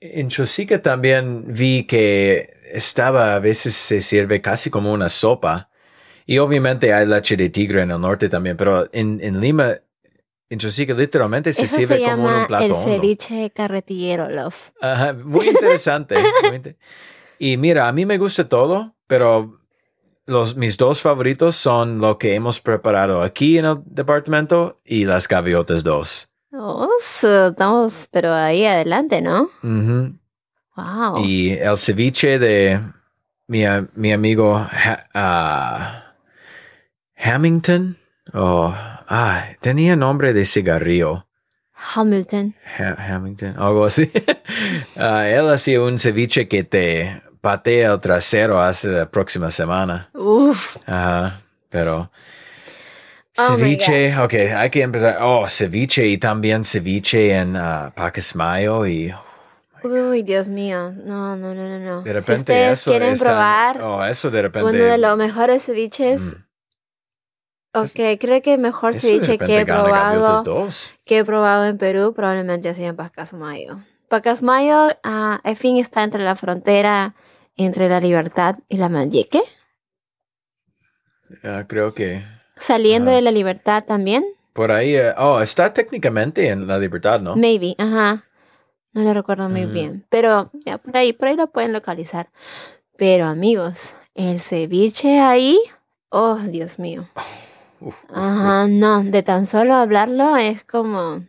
en Chosica también vi que estaba, a veces se sirve casi como una sopa. Y obviamente hay leche de tigre en el norte también, pero en, en Lima, en Chosica literalmente se Eso sirve se como un plato el hondo. ceviche carretillero, love. Ajá, muy interesante. [LAUGHS] muy inte- y mira, a mí me gusta todo, pero los, mis dos favoritos son lo que hemos preparado aquí en el departamento y las gaviotas dos. Oh, so, estamos, pero ahí adelante, ¿no? Ujú. Wow. Y el ceviche de mi, mi amigo Ha- ah, Hamilton. Oh, ah, tenía nombre de cigarrillo. Hamilton. Ha- Hamilton, algo así. [LAUGHS] Ah, él hacía un ceviche que te patea el trasero hace la próxima semana. Uf. Ajá, pero Oh ceviche, ok, hay que empezar. Oh, ceviche y también ceviche en ah, Pacasmayo y Uy, Dios mío. No, no, no, no, no. de si repente ustedes eso quieren probar oh, eso de repente. uno de los mejores ceviches, Mm. Ok, creo que mejor de ceviche que he probado, que he probado en Perú probablemente sido en Pacasmayo. Pacasmayo, ah, al fin está entre la frontera entre la Libertad y la Manyeque. Ah, creo que Saliendo de la Libertad también. por ahí. eh, oh, está técnicamente en la libertad, ¿no? Maybe, ajá. No lo recuerdo muy Ujú. bien. Pero ya por ahí, por ahí lo pueden localizar. Pero amigos, el ceviche ahí, oh Dios mío. [LAUGHS] Uf, uf, Ajá, no, de tan solo hablarlo es como. uf.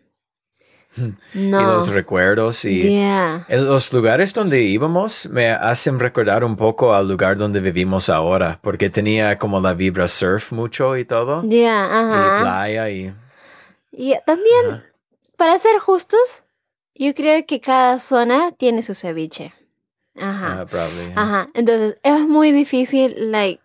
[LAUGHS] Y No. los recuerdos y. Yeah. En los lugares donde íbamos me hacen recordar un poco al lugar donde vivimos ahora, porque tenía como la vibra surf mucho y todo, Yeah, y ajá. playa y... Y también, ajá. para ser justos, yo creo que cada zona tiene su ceviche. Ajá. Ah, probably, yeah. Ajá, entonces es muy difícil, like,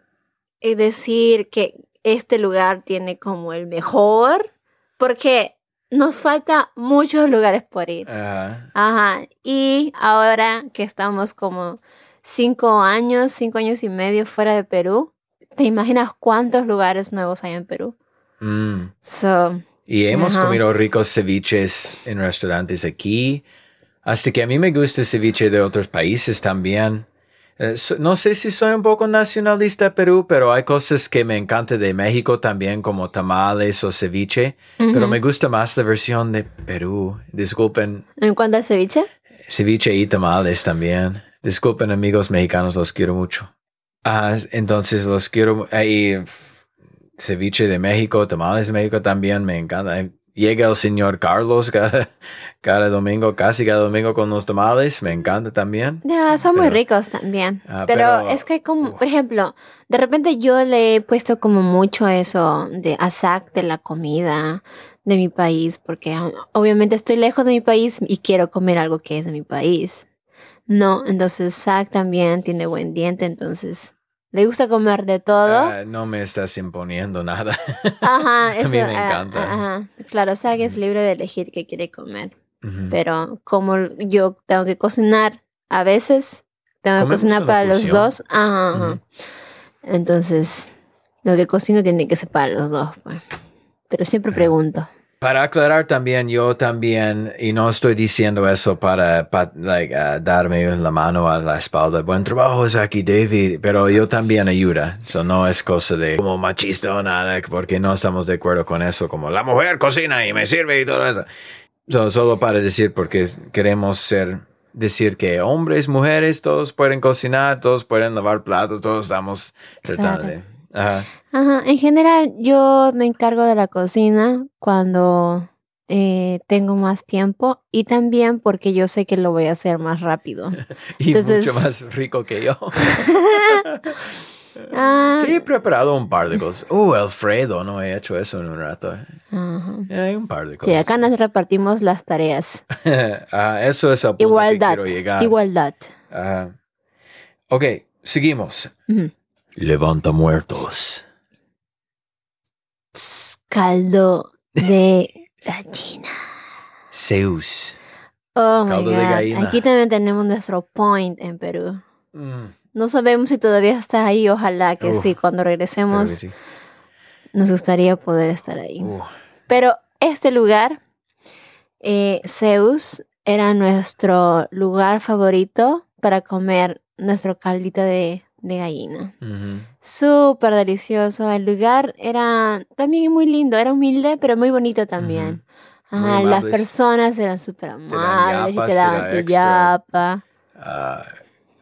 eh, decir que este lugar tiene como el mejor, porque nos falta muchos lugares por ir. Ajá. Ajá, y ahora que estamos como cinco años, cinco años y medio fuera de Perú, ¿te imaginas cuántos lugares nuevos hay en Perú? Mm. So, Y hemos Ajá. comido ricos ceviches en restaurantes aquí. Hasta que a mí me gusta el ceviche de otros países también. Eh, no sé si soy un poco nacionalista Perú, pero hay cosas que me encantan de México también, como tamales o ceviche. Pero me gusta más la versión de Perú. Disculpen, en cuanto al ceviche, ceviche y tamales también. Disculpen amigos mexicanos, los quiero mucho. Ah, entonces los quiero. Ahí ceviche de México, tamales de México también me encanta. Llega el señor Carlos cada, [LAUGHS] cada domingo, casi cada domingo con los tamales, me encanta también. ya son muy ricos también. Ah, pero, pero- es que como, por ejemplo, de repente yo le he puesto como mucho eso de asac de la comida de mi país, porque ah, obviamente estoy lejos de mi país y quiero comer algo que es de mi país. No, entonces Zack también tiene buen diente, entonces le gusta comer de todo. Ah, no me estás imponiendo nada. [LAUGHS] Ajá, [LAUGHS] a eso, mí me ah, encanta. Ajá. Claro, Zack es libre de elegir qué quiere comer, pero como yo tengo que cocinar a veces, tengo que cocinar para los dos. Ajá, ajá. Entonces, lo que cocino tiene que ser para los dos. pues. Pero siempre pregunto. Para aclarar también, yo también, y no estoy diciendo eso para, pa- like, ah, darme la mano a la espalda. Buen trabajo es aquí, David, pero yo también ayuda. Eso no es cosa de como machista o nada, porque no estamos de acuerdo con eso, como la mujer cocina y me sirve y todo eso. So, solo para decir, porque queremos ser, decir que hombres, mujeres, todos pueden cocinar, todos pueden lavar platos, todos estamos tratando Claro. de... Ajá. Ajá, en general yo me encargo de la cocina cuando eh, tengo más tiempo y también porque yo sé que lo voy a hacer más rápido. [LAUGHS] Y Entonces- mucho más rico que yo. [LAUGHS] Ah, Sí, he preparado un par de cosas. Uh, Alfredo, no he hecho eso en un rato. ajá. Eh, Hay un par de Sí, cosas. acá nos repartimos las tareas. [LAUGHS] Ah, eso es el punto Igualdad. que quiero llegar. Igualdad. Ajá. ok, seguimos. Levanta muertos. Tss, Caldo de gallina. Zeus. Oh my Caldo God. Aquí también tenemos nuestro point en Perú. Mm, No sabemos si todavía está ahí. Ojalá que Uf, sí. Cuando regresemos, sí. nos gustaría poder estar ahí. Uh, Pero este lugar, eh, Zeus, era nuestro lugar favorito para comer nuestro caldito de, de gallina. ujú. Súper delicioso. El lugar era también muy lindo, era humilde, pero muy bonito también. Ajá, las personas eran súper amables y te te daban da tu extra. yapa. Ah,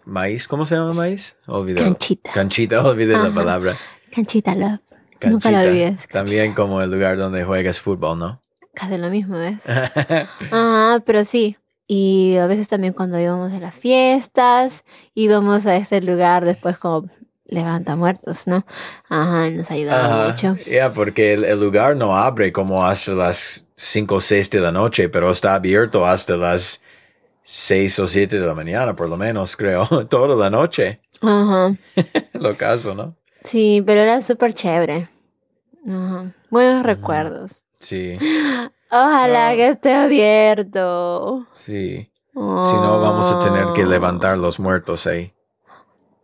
maíz, ¿cómo se llama maíz? Olvidé. Canchita. Canchita, olvidé la palabra. Canchita love. Nunca Canchita. olvides. También como el lugar donde juegas fútbol, ¿no? Casi lo mismo, ¿ves? Ajá, [LAUGHS] pero sí. Y a veces también cuando íbamos a las fiestas, íbamos a ese lugar después como levanta muertos, ¿no? Ajá, nos ayudaba mucho. Ya, porque el, el lugar no abre como hasta las 5 o 6 de la noche, pero está abierto hasta las 6 o 7 de la mañana, por lo menos, creo. [LAUGHS] Toda la noche. Ajá. [LAUGHS] Lo caso, ¿no? Sí, pero era súper chévere. Ajá. Buenos recuerdos. Sí, [GASPS] [LAUGHS] Ojalá Ah. que esté abierto. sí. Si no, vamos a tener que Oh. levantar los muertos ahí.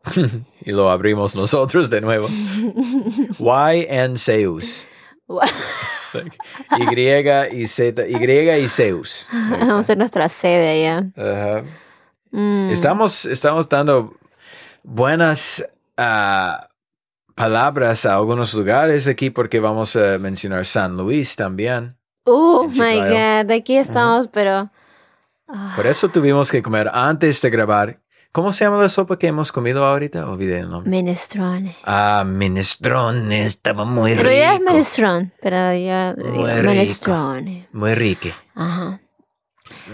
[LAUGHS] y lo abrimos nosotros de nuevo. [LAUGHS] Y en Zeus. [LAUGHS] Y y Z, Y y Zeus. Vamos a nuestra sede. Ajá. Mm. Estamos, estamos dando buenas ah, palabras a algunos lugares aquí porque vamos a mencionar San Luis también. Oh my god, aquí estamos, pero. ah, Por eso tuvimos que comer antes de grabar. ¿Cómo se llama la sopa que hemos comido ahorita? Olvidé el nombre. Minestrone. Ah, minestrone. Estaba muy En realidad es rico. minestrone, pero yo Muy digo rico. minestrone. Muy rico. Ajá.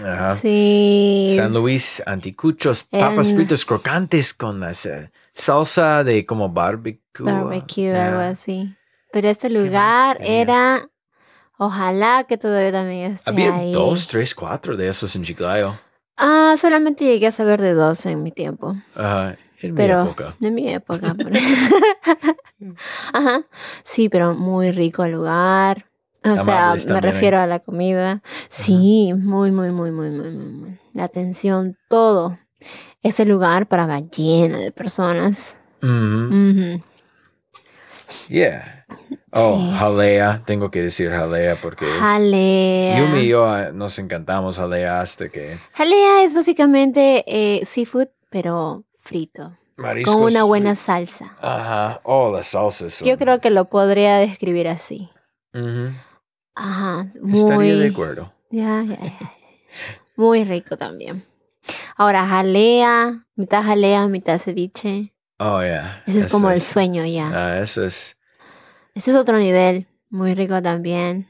Ajá. Sí. San Luis, anticuchos, papas En- fritas crocantes con la sa- salsa de como barbecue. Barbecue, algo así. Pero este lugar era. Ojalá que todavía también esté Había ahí. dos, tres, cuatro de esos en Chiclayo. Ah, solamente llegué a saber de dos en mi tiempo. Ajá, en Pero mi época. de mi época. [LAUGHS] pero- [LAUGHS] Ajá. Sí, pero muy rico el lugar. O sea, me también, refiero a la comida. Sí, muy, muy, muy, muy, muy, muy, muy. La atención, todo. ese lugar paraba lleno de personas. Mhm. Ujú. Yeah. Oh, Sí. jalea. Tengo que decir jalea porque es... Jalea. Yumi y yo eh, nos encantamos jalea hasta que... Jalea es básicamente eh, seafood, pero frito. Mariscos. Con una buena salsa. Ajá. Oh, las salsas. son- Yo creo que lo podría describir así. Ujú. Ajá. Estaría de Muy, acuerdo. ya, ya, ya, muy rico también. Ahora, jalea, mitad jalea, mitad ceviche. Oh, yeah. Ese es Eso como el sueño ya. Ah, eso es... Ese es otro nivel. Muy rico también.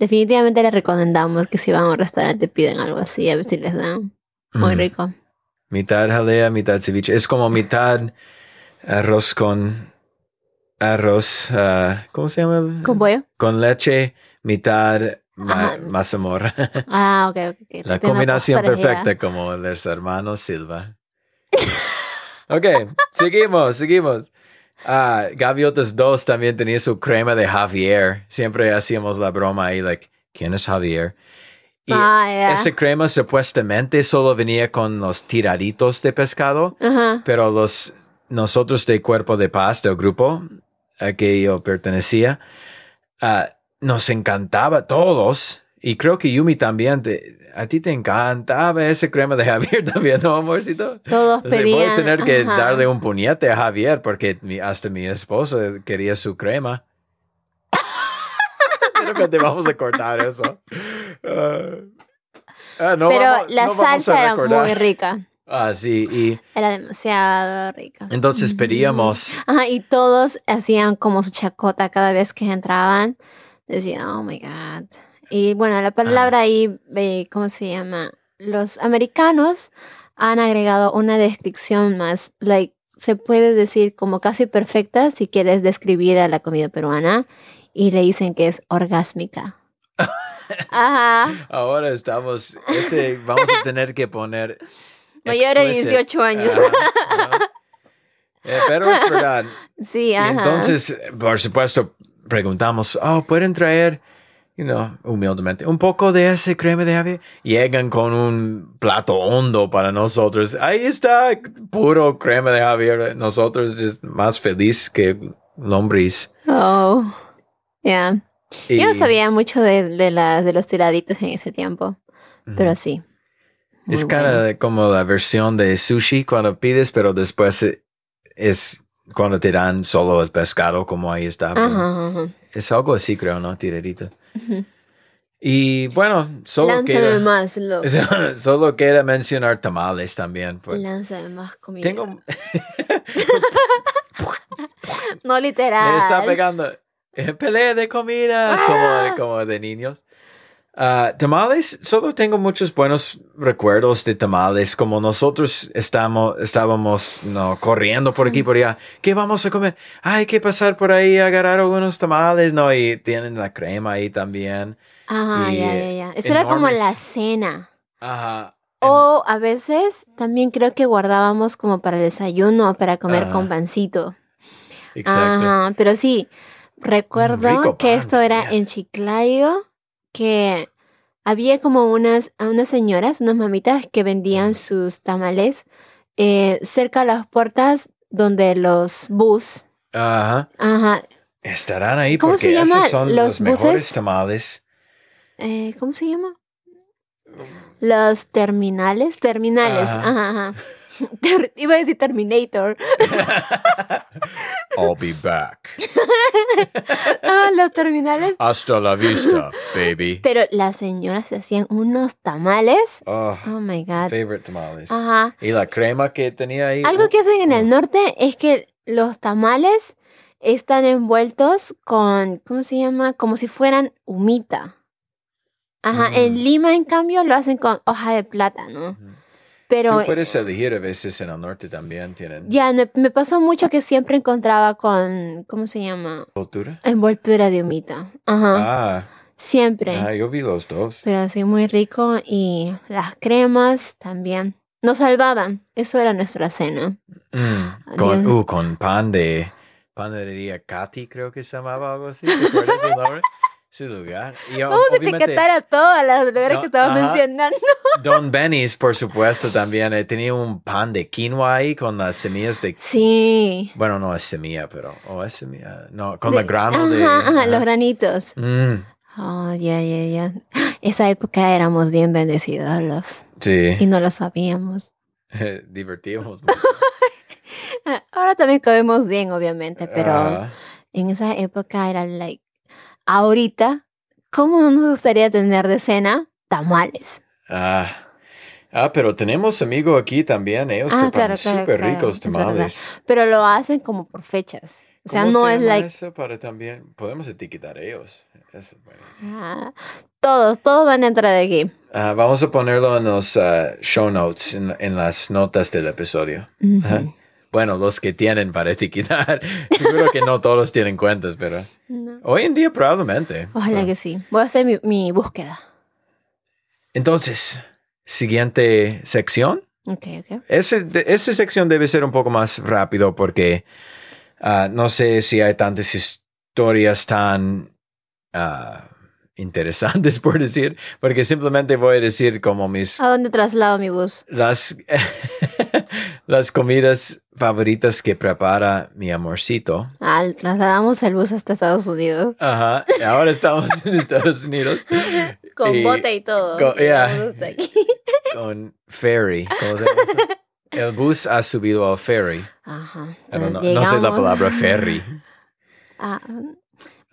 Definitivamente les recomendamos que si van a un restaurante piden algo así, a ver si les dan. Muy Mm. rico. Mitad jalea, mitad ceviche. Es como mitad arroz con... Arroz... ah, ¿Cómo se llama? ¿Con pollo? Con leche, mitad ma- mazamorra. [LAUGHS] Ah, ok, ok. ok. La combinación perfecta como los hermanos Silva. ok, seguimos, seguimos. Ah, Gaviotas 2 también tenía su crema de Javier. Siempre hacíamos la broma ahí, like, ¿quién es Javier? Y Ah, esa crema supuestamente solo venía con los tiraditos de pescado, pero los nosotros de Cuerpo de Paz, del grupo a que yo pertenecía, ah, nos encantaba todos. Y creo que Yumi también, a ti te encantaba ese crema de Javier [LAUGHS] también, ¿no, amorcito? Todos sea, voy pedían. a tener que ajá. darle un puñete a Javier porque mi- hasta mi esposa quería su crema. [LAUGHS] Creo que te vamos a cortar eso. Ah, ah, no Pero vamos- la no salsa era muy rica. [LAUGHS] Ah, sí, y Era demasiado rica. entonces pedíamos Ajá, y todos hacían como su chacota cada vez que entraban. Decían, oh my God. Y bueno, la palabra ahí, eh, ¿cómo se llama? Los americanos han agregado una descripción más, like, se puede decir como casi perfecta si quieres describir a la comida peruana y le dicen que es orgásmica. [LAUGHS] Ajá. Ahora estamos, ese vamos a tener que poner. Mayor de explicit. 18 años. Ajá. Eh, pero es verdad. [LAUGHS] Sí, Y ajá. entonces, por supuesto, preguntamos, oh, ¿pueden traer, you know, humildemente, un poco de ese crema de ave? Llegan con un plato hondo para nosotros. Ahí está, puro crema de Javier. Nosotros es más feliz que lombriz. Oh, ya. Y- Yo no sabía mucho de, de, los tiraditos en ese tiempo, pero sí. Muy Es bueno. como la versión de sushi cuando pides, pero después eh, es cuando te dan solo el pescado, como ahí está. Ajá, ajá. Es algo así, creo, ¿no? Tirerito. Y bueno, solo Lánzame queda, más, loco. [LAUGHS] solo queda mencionar tamales también. pues. Lánzame más comida. Tengo, [LAUGHS] No literal. me está pegando. Eh, Pelea de comidas, Ah. como, como de niños. Ah, tamales, solo tengo muchos buenos recuerdos de tamales, como nosotros estamos, estábamos no, corriendo por aquí, por allá. ¿Qué vamos a comer? Hay que pasar por ahí a agarrar algunos tamales, ¿no? Y tienen la crema ahí también. Ajá, y, ya, ya, eh, ya. Eso era como la cena. Ajá. O a veces también creo que guardábamos como para el desayuno para comer Ajá. con pancito. Exacto. Ajá, pero sí, recuerdo que esto era en Chiclayo, que había como unas, unas señoras, unas mamitas que vendían sus tamales eh, cerca de las puertas donde los bus, Ajá. ajá, Estarán ahí ¿Cómo porque se llama? esos son Los los, mejores tamales. eh, ¿cómo se llama? Los terminales, terminales, Ajá. ajá, ajá. Iba a decir Terminator. [LAUGHS] I'll be back. [LAUGHS] Ah, los terminales. Hasta la vista, baby. Pero las señoras se hacían unos tamales. Oh, Oh my God. favorite tamales. Ajá. Y la crema que tenía ahí. Algo que hacen en el uh. norte es que los tamales están envueltos con, ¿cómo se llama? Como si fueran humita. Ajá. Mm. En Lima, en cambio, lo hacen con hoja de plátano. Ujú. Pero Tú puedes elegir a veces en el norte también tienen ya me, me pasó mucho que siempre encontraba con, ¿cómo se llama? cultura. Envoltura de humita. Ajá. Ah, Siempre. ah, yo vi los dos. Pero sí, muy rico. Y las cremas también. Nos salvaban. Eso era nuestra cena. Mm, con, uh, con pan de panadería Katy, creo que se llamaba algo así. ¿Te acuerdas el nombre? [LAUGHS] Su lugar. Y Vamos a etiquetar a todas las lugares que estamos ajá. mencionando. [LAUGHS] Don Benny's, por supuesto, también. eh, tenía un pan de quinoa ahí con las semillas de... Sí. Bueno, no es semilla, pero... ¿O es semilla? No, con De- la grano ajá, de... ajá, ajá. los granitos. Mm, Oh, ya, ya, ya. Esa época éramos bien bendecidos, love. sí. Y no lo sabíamos. [LAUGHS] Divertimos. [LAUGHS] Ahora también comemos bien, obviamente, pero Ah, en esa época era like, ahorita, ¿cómo no nos gustaría tener de cena tamales? ah. Ah, pero tenemos amigo aquí también. Ellos Ah, preparan claro, claro, súper claro, ricos tamales. Pero lo hacen como por fechas. O sea, ¿Cómo no se es like eso para también... Podemos etiquetar ellos. Es ah, todos, todos van a entrar aquí. Ah, vamos a ponerlo en los ah, show notes, en, en las notas del episodio. Bueno, los que tienen para etiquetar. [LAUGHS] Seguro que no todos tienen cuentas, pero No. Hoy en día probablemente. Ojalá Ah. que sí. Voy a hacer mi, mi búsqueda. Entonces, siguiente sección. Ok, ok. Ese, de- esa sección debe ser un poco más rápido porque ah, no sé si hay tantas historias tan ah, interesantes, [LAUGHS] por decir, porque simplemente voy a decir como mis ¿A dónde traslado mi bus? las, [LAUGHS] las comidas favoritas que prepara mi amorcito. Ah, trasladamos el bus hasta Estados Unidos. Ajá, ahora estamos [LAUGHS] en Estados Unidos Con Y- bote y todo. con- yeah. ferry. ¿Cómo se llama? El bus ha subido al ferry. Ajá. Know, entonces no sé la palabra ferry. Ah,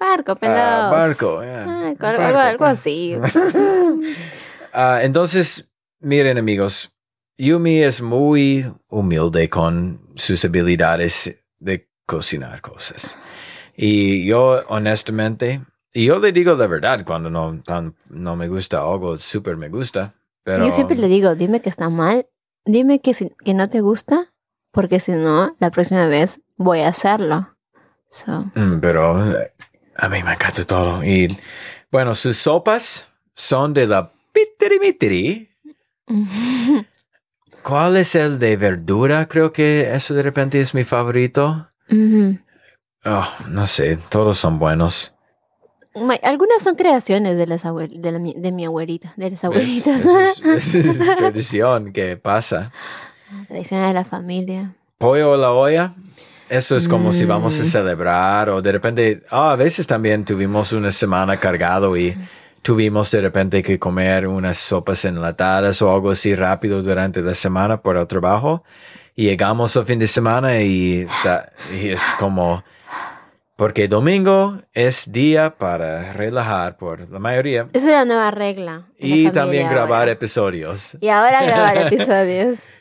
barco, Ah, pelado. barco. yeah. Ah, algo, Barco, algo- pues. así. [LAUGHS] [LAUGHS] Ah, entonces, miren amigos, Yumi es muy humilde con sus habilidades de cocinar cosas. Y yo, honestamente, y yo le digo la verdad cuando no, tan- no me gusta algo, súper me gusta. Pero, Yo siempre le digo, dime que está mal, dime que, si- que no te gusta, porque si no, la próxima vez voy a hacerlo. So, Mm, pero a mí me encanta todo. Y bueno, sus sopas son de la pitirimitiri. [LAUGHS] ¿Cuál es el de verdura? Creo que eso de repente es mi favorito. Oh, no sé, todos son buenos. Algunas son creaciones de, las abuel- de, la mi- de mi abuelita, de las Es- abuelitas. Eso es, [LAUGHS] eso es tradición que pasa. Tradición de la familia. Pollo a la olla. Eso es como si vamos a Mm. celebrar o de repente, ah, a veces también tuvimos una semana cargado y tuvimos de repente que comer unas sopas enlatadas o algo así rápido durante la semana por el trabajo. Y llegamos al fin de semana y, y es como, porque domingo es día para relajar por la mayoría Esa es la nueva regla. y también grabar ahora. episodios. Y ahora grabar episodios. [LAUGHS]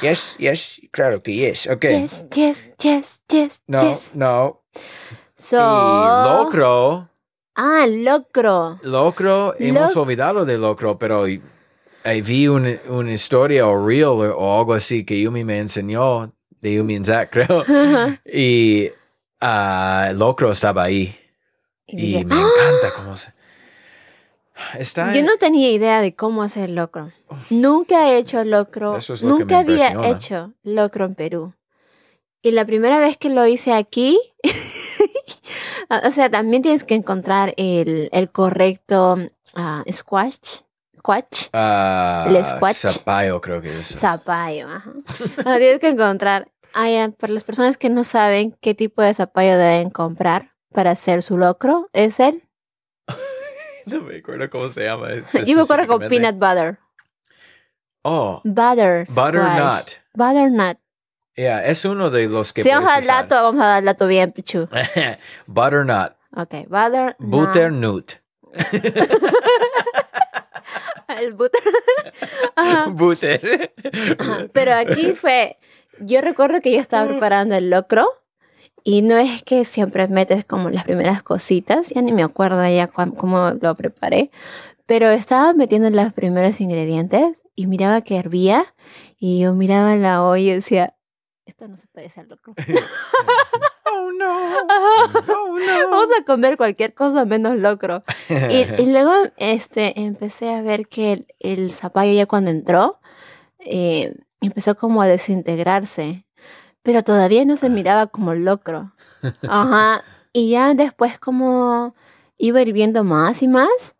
Yes, yes, claro que yes, okay. Yes, yes, yes, yes, No, yes. no. So, Y locro, Ah, locro. locro, hemos olvidado de locro, pero eh, vi una, una historia o reel o, algo así que Yumi me enseñó, de Yumi and Zach, [LAUGHS] creo. [LAUGHS] Y ah, locro estaba ahí. Y Y me "Ah". encanta cómo se... Está... Yo no tenía idea de cómo hacer locro. Nunca he hecho locro. Eso es lo Nunca había hecho locro en Perú. Y la primera vez que lo hice aquí, [LAUGHS] o sea, también tienes que encontrar el, el correcto ah, squash. Squash. Ah, El squash. Zapallo creo que es. Zapallo, ajá. [LAUGHS] Ah, tienes que encontrar. Ya, para las personas que no saben qué tipo de zapallo deben comprar para hacer su locro, es el. [LAUGHS] no me acuerdo cómo se llama. [LAUGHS] Yo me acuerdo con peanut butter. Oh, Butter. butternut. Butternut. Yeah, es uno de los que Si vamos a dar dato, vamos a dar dato bien, Pichu. [LAUGHS] butternut. Ok, butter. Butternut. El butter. Butter. Pero aquí fue. Yo recuerdo que yo estaba preparando el locro. Y no es que siempre metes como las primeras cositas, ya ni me acuerdo ya cómo lo preparé, Pero estaba metiendo los primeros ingredientes y miraba que hervía y yo miraba la olla y decía, esto no se puede ser loco. oh no. Oh [LAUGHS] Vamos a comer cualquier cosa menos locro. Y, [LAUGHS] y luego este, empecé a ver que el, el zapallo ya cuando entró eh, empezó como a desintegrarse, pero todavía no se miraba como locro. [LAUGHS] Ajá. Y ya después como iba hirviendo más y más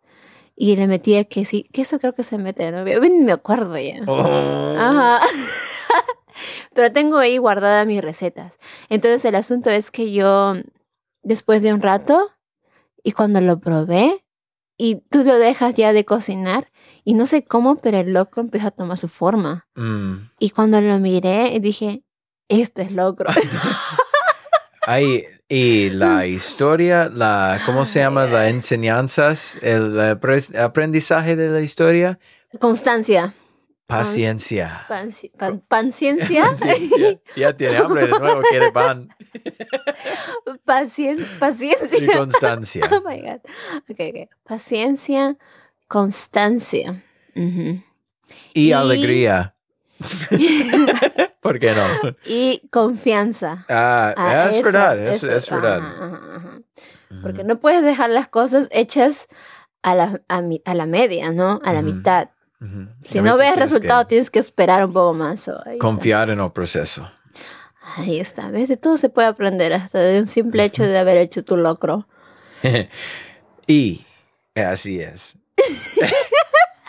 y le metía que sí, que eso creo que se mete, ¿no? Me acuerdo ya. Oh. Ajá. [LAUGHS] Pero tengo ahí guardadas mis recetas. Entonces el asunto es que yo, después de un rato, y cuando lo probé, y tú lo dejas ya de cocinar, y no sé cómo, pero el loco empezó a tomar su forma. Mm. Y cuando lo miré, dije, esto es locro. [LAUGHS] Ahí, y la historia, la, ¿cómo se llama? Las enseñanzas, el apre- aprendizaje de la historia. Constancia. Paciencia. Panci- pan- paciencia. [LAUGHS] Paciencia. [LAUGHS] Ya tiene hambre de nuevo, quiere pan. Pacien- Y paciencia. constancia. Oh my God. Ok, ok. Paciencia, constancia. Y- alegría. [LAUGHS] ¿Por qué no? Y confianza. Ah, Ah, es eso, verdad, es, eso, es verdad. Porque no puedes dejar las cosas hechas a la, a, mi- a la media, ¿no? A la Ujú. mitad. Ujú. Si A no ves tienes resultado, que tienes que esperar un poco más. so, ahí, está. Confiar en el proceso. ahí está. ¿Ves? De todo se puede aprender, hasta de un simple hecho de haber hecho tu locro. [LAUGHS] y así es. [LAUGHS]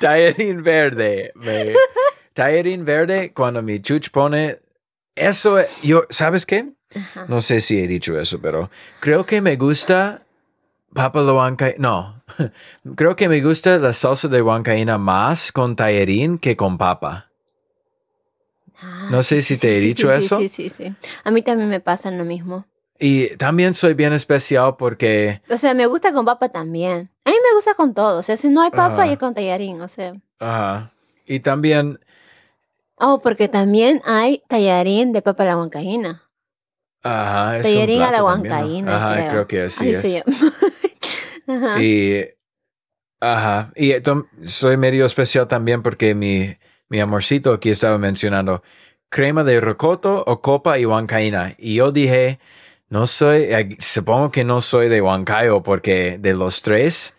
Tallarín verde. me- Tallarín verde, cuando mi chuch pone eso, yo, ¿sabes qué? Ajá. No sé si he dicho eso, pero creo que me gusta papa la huancaína. No, [LAUGHS] creo que me gusta la salsa de huancaína más con tallarín que con papa. Ah, No sé si sí, te sí, he dicho sí, eso. Sí, sí, sí. A mí también me pasa lo mismo. Y también soy bien especial porque, O sea, me gusta con papa también. A mí me gusta con todo. O sea, si no hay papa, Ajá. yo con tallarín. O sea. ajá, y también, Oh, porque también hay tallarín de papa a la huancaína. ajá, es un Tallarín a la plato también, ¿no? huancaína, Ajá, creo. que así, Así es. se llama. [LAUGHS] Ajá. Y, ajá, y tom- soy medio especial también porque mi, mi amorcito aquí estaba mencionando crema de rocoto o copa y huancaína. Y yo dije, no soy, eh, supongo que no soy de Huancayo porque de los tres,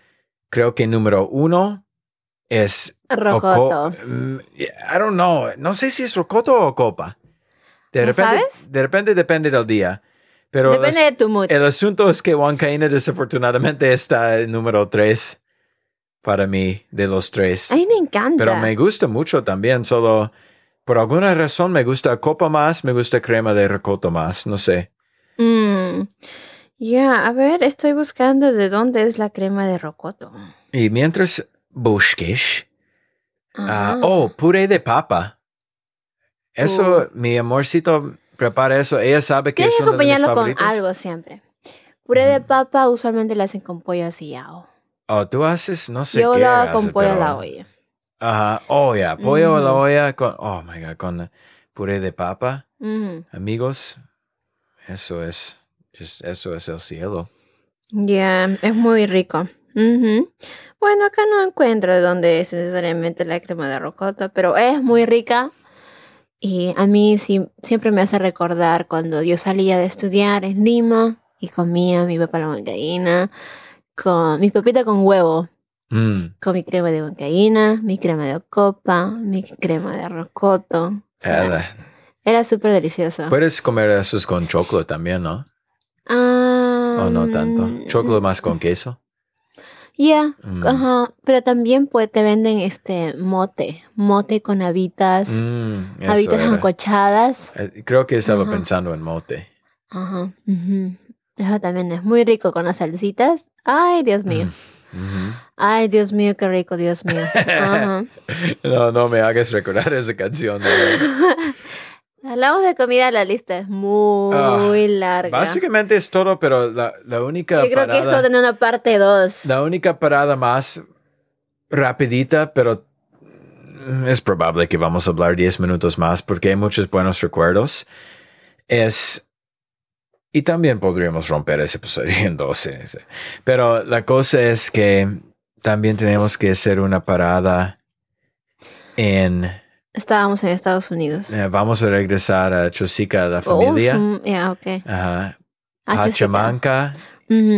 creo que número uno es Rocoto. Mm, I don't know. No sé si es rocoto o copa. De ¿No repente, sabes? de repente depende del día. Pero Depende las- de tu mood. el asunto es que Huancaína desafortunadamente está en número tres para mí de los tres. A mí me encanta. Pero me gusta mucho también, solo por alguna razón me gusta copa más, me gusta crema de rocoto más, no sé. Mm. Ya, a ver, estoy buscando de dónde es la crema de rocoto. Y mientras busques, ah, Ah. oh, puré de papa. Eso, mi amorcito prepara eso. Ella sabe que es uno de mis acompañarlo con algo siempre. Puré de papa usualmente lo hacen con pollo asillado. Oh, tú haces, no sé Yo qué lo hago haces, con pollo a pero- la olla. Ajá, oh, ya, pollo a la olla con, oh my god, con puré de papa. Amigos, eso es, just- eso es el cielo. Ya, es muy rico. Ujú. Bueno, acá no encuentro de dónde es necesariamente la crema de rocoto, pero es muy rica. Y a mí sí, siempre me hace recordar cuando yo salía de estudiar en Lima y comía mi papa la huancaína, con mi papita con huevo, Mm, con mi crema de huancaína, mi crema de copa, mi crema de rocoto. O sea, era súper delicioso. Puedes comer esos con chocolate también, ¿no? Ah, O no tanto. mm, Chocolate más con queso. Ya, Mm. Ajá, pero también pues te venden este mote, mote con habitas, Mm, habitas era. ancochadas. Eh, Creo que estaba Ajá. pensando en mote. Ajá. Eso también es muy rico con las salsitas. Ay, Dios mío. Ujú. Ay, Dios mío, qué rico, Dios mío. [LAUGHS] Ajá. No, no me hagas recordar esa canción. [LAUGHS] Hablamos de comida, la lista es muy Ah, larga. Básicamente es todo, pero la, la única Yo creo que parada, eso tiene una parte 2. la única parada más rapidita, pero es probable que vamos a hablar 10 minutos más porque hay muchos buenos recuerdos. Es y también podríamos romper ese episodio en 12. Pero la cosa es que también tenemos que hacer una parada en... Estábamos en Estados Unidos. eh, vamos a regresar a Chosica, la Oh, familia. sum- ya, ok. Ajá. Ah,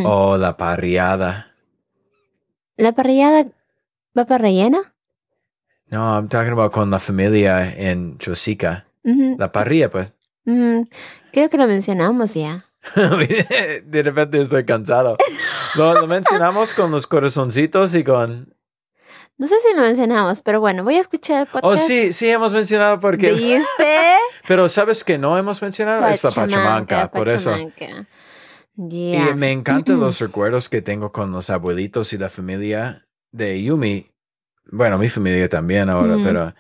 o la parriada. ¿La parrillada va para rellena? No, I'm talking about con la familia en Chosica. Ujú, La parrilla, pues. ujú. Creo que lo mencionamos ya. [LAUGHS] De repente estoy cansado. Lo, lo mencionamos con los corazoncitos y con... No sé si lo mencionamos, pero bueno, voy a escuchar el podcast. Oh, sí, sí hemos mencionado porque... ¿Viste? [LAUGHS] Pero ¿sabes que no hemos mencionado? Es la Pachamanca, por eso. Y me encantan los [LAUGHS] recuerdos que tengo con los abuelitos y la familia de Yumi. Bueno, mi familia también ahora, pero...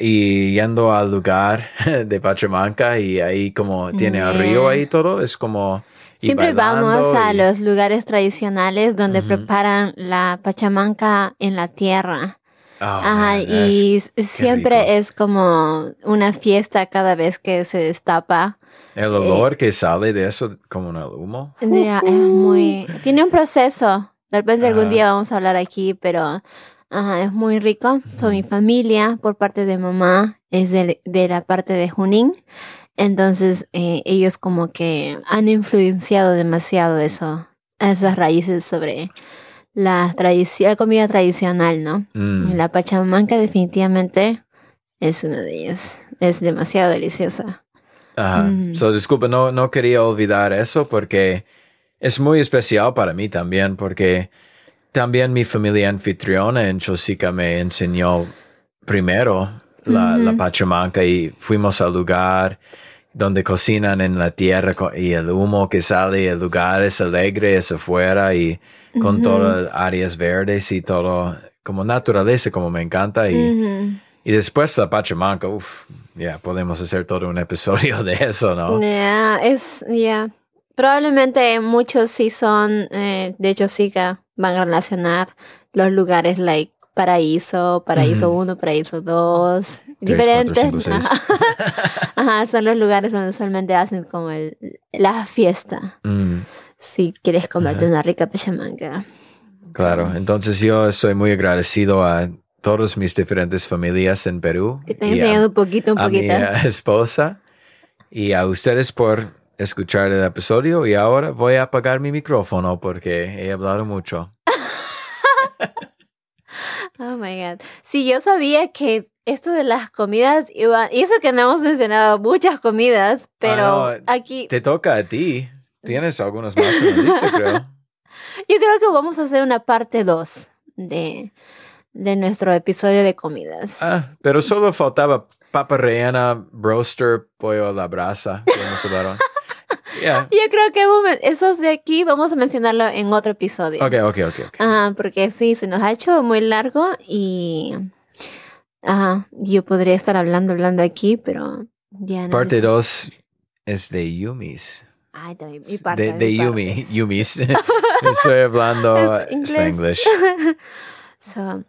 Y yendo al lugar [LAUGHS] de Pachamanca y ahí como tiene el río Yeah. ahí todo, es como... Siempre vamos a y- los lugares tradicionales donde preparan la pachamanca en la tierra. Oh, Ajá, man, y siempre rico. es como una fiesta cada vez que se destapa. el olor que sale de eso como un humo. Es muy... Tiene un proceso. Tal vez algún día vamos a hablar aquí, pero ajá, es muy rico. So, mi familia, por parte de mamá, es de, de la parte de Junín. Entonces, eh, ellos como que han influenciado demasiado eso, esas raíces sobre la, la comida tradicional, ¿no? Mm. La pachamanca definitivamente es una de ellas. Es demasiado deliciosa. Ajá. Mm. So, disculpa, no, no quería olvidar eso porque es muy especial para mí también, porque también mi familia anfitriona en Chosica me enseñó primero la, la Ujú. pachamanca y fuimos al lugar donde cocinan en la tierra y el humo que sale, el lugar es alegre, es afuera y con Ujú. todas las áreas verdes y todo como naturaleza, como me encanta. Y, y después la pachamanca, uff, ya podemos hacer todo un episodio de eso, ¿no? Ya, es, ya. Probablemente muchos sí son, eh, de hecho sí que van a relacionar los lugares like Paraíso, Paraíso Ujú. 1, Paraíso 2, Tres, diferentes. cuatro, cinco, seis. Ajá. [LAUGHS] Ajá, son los lugares donde usualmente hacen como el, la fiesta. Mm, Si quieres comerte Ajá. una rica pachamanca. claro, entonces yo estoy muy agradecido a todas mis diferentes familias en Perú Que te a, un poquito, un a mi poquito. [LAUGHS] esposa y a ustedes por escuchar el episodio y ahora voy a apagar mi micrófono porque he hablado mucho. [LAUGHS] Oh my god. Sí, yo sabía que esto de las comidas. Y eso que no hemos mencionado muchas comidas, pero Ah, no, aquí. Te toca a ti. Tienes algunos más en la lista, creo. [LAUGHS] Yo creo que vamos a hacer una parte 2 de, de nuestro episodio de comidas. Ah, pero solo faltaba papa rellena, broster, pollo a la brasa. Yeah. [LAUGHS] Yo creo que esos de aquí vamos a mencionarlo en otro episodio. Ok, ok, ok, ok. Ajá, porque sí, se nos ha hecho muy largo y. Ajá, yo podría estar hablando, hablando aquí, pero ya no. Parte sé si- 2 es de Yumis. Ay, también, mi parte. De, de mi parte. Yumi, [LAUGHS] Yumis. [LAUGHS] Estoy hablando. Spanglish. [LAUGHS] So,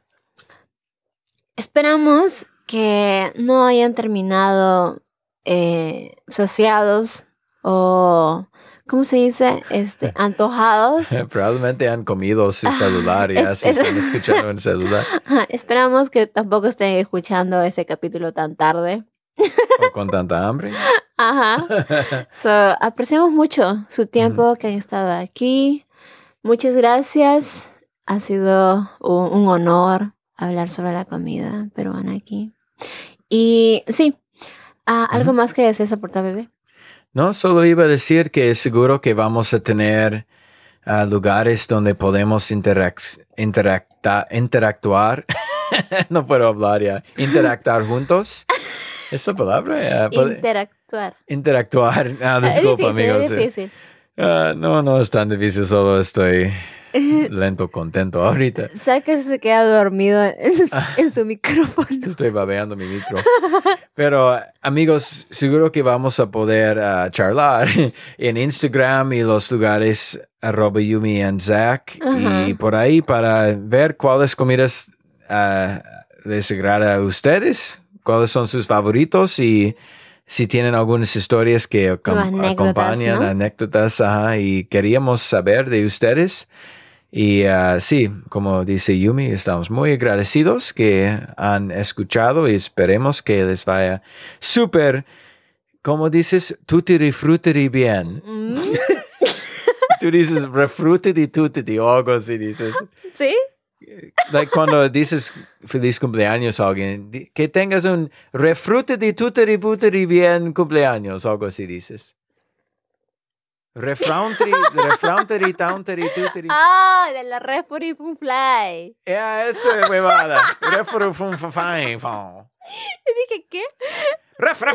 esperamos que no hayan terminado eh, saciados o, ¿cómo se dice? Este, [LAUGHS] antojados. Probablemente han comido su celular y así es- están escuchando en celular. [LAUGHS] Esperamos que tampoco estén escuchando ese capítulo tan tarde. O con tanta hambre. [LAUGHS] Ajá. So, apreciamos mucho su tiempo que han estado aquí. Muchas gracias. Ha sido un, un honor hablar sobre la comida peruana aquí. Y sí, ah, ¿algo más que desees aportar, bebé? No, solo iba a decir que seguro que vamos a tener ah, lugares donde podemos interac- interacta- interactuar. [LAUGHS] no puedo hablar ya. Interactuar juntos. ¿Esta palabra? Interactuar. interactuar. Ah, Ah, disculpa, es difícil, amigos. es difícil. Ah, no, no es tan difícil, solo estoy [LAUGHS] lento, contento ahorita. ¿Sabes que se queda dormido en, su- Ah. en su micrófono? Estoy babeando mi micro. Pero amigos, seguro que vamos a poder ah, charlar [LAUGHS] en Instagram y los lugares arroba Yumi and Zach Ajá. y por ahí para ver cuáles comidas ah, les agrada a ustedes, cuáles son sus favoritos y si tienen algunas historias que acom- anécdotas, acompañan, ¿no? anécdotas, ajá, y queríamos saber de ustedes. Y ah, sí, como dice Yumi, estamos muy agradecidos que han escuchado y esperemos que les vaya súper, como dices, tutiri frutiri bien. Mm, [LAUGHS] Tú dices refrutiti tutiti o algo así dices. ¿Sí? Like cuando dices feliz cumpleaños a alguien, que tengas un refrutiti tutiri putiri bien cumpleaños, algo así dices. Refrauntri, refrauntri, tauntri, tutiri. Ah, de la Red Fly. Ya, eso es huevada. Refru fun fa fine, fun. Y dije, ¿qué? Fun.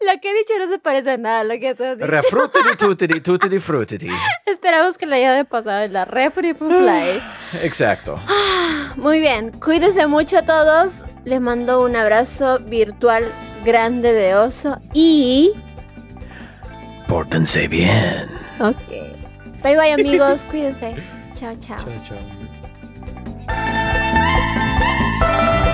Lo que he dicho no se parece a nada a lo que tú has dicho. Tutiri frutiti. Esperamos que le haya pasado en la Red Fly. Exacto. Muy bien, cuídense mucho todos. Les mando un abrazo virtual grande de oso y... Pórtense bien. Ok. Bye bye amigos, cuídense. [LAUGHS] Chao, chao. Chao, chao.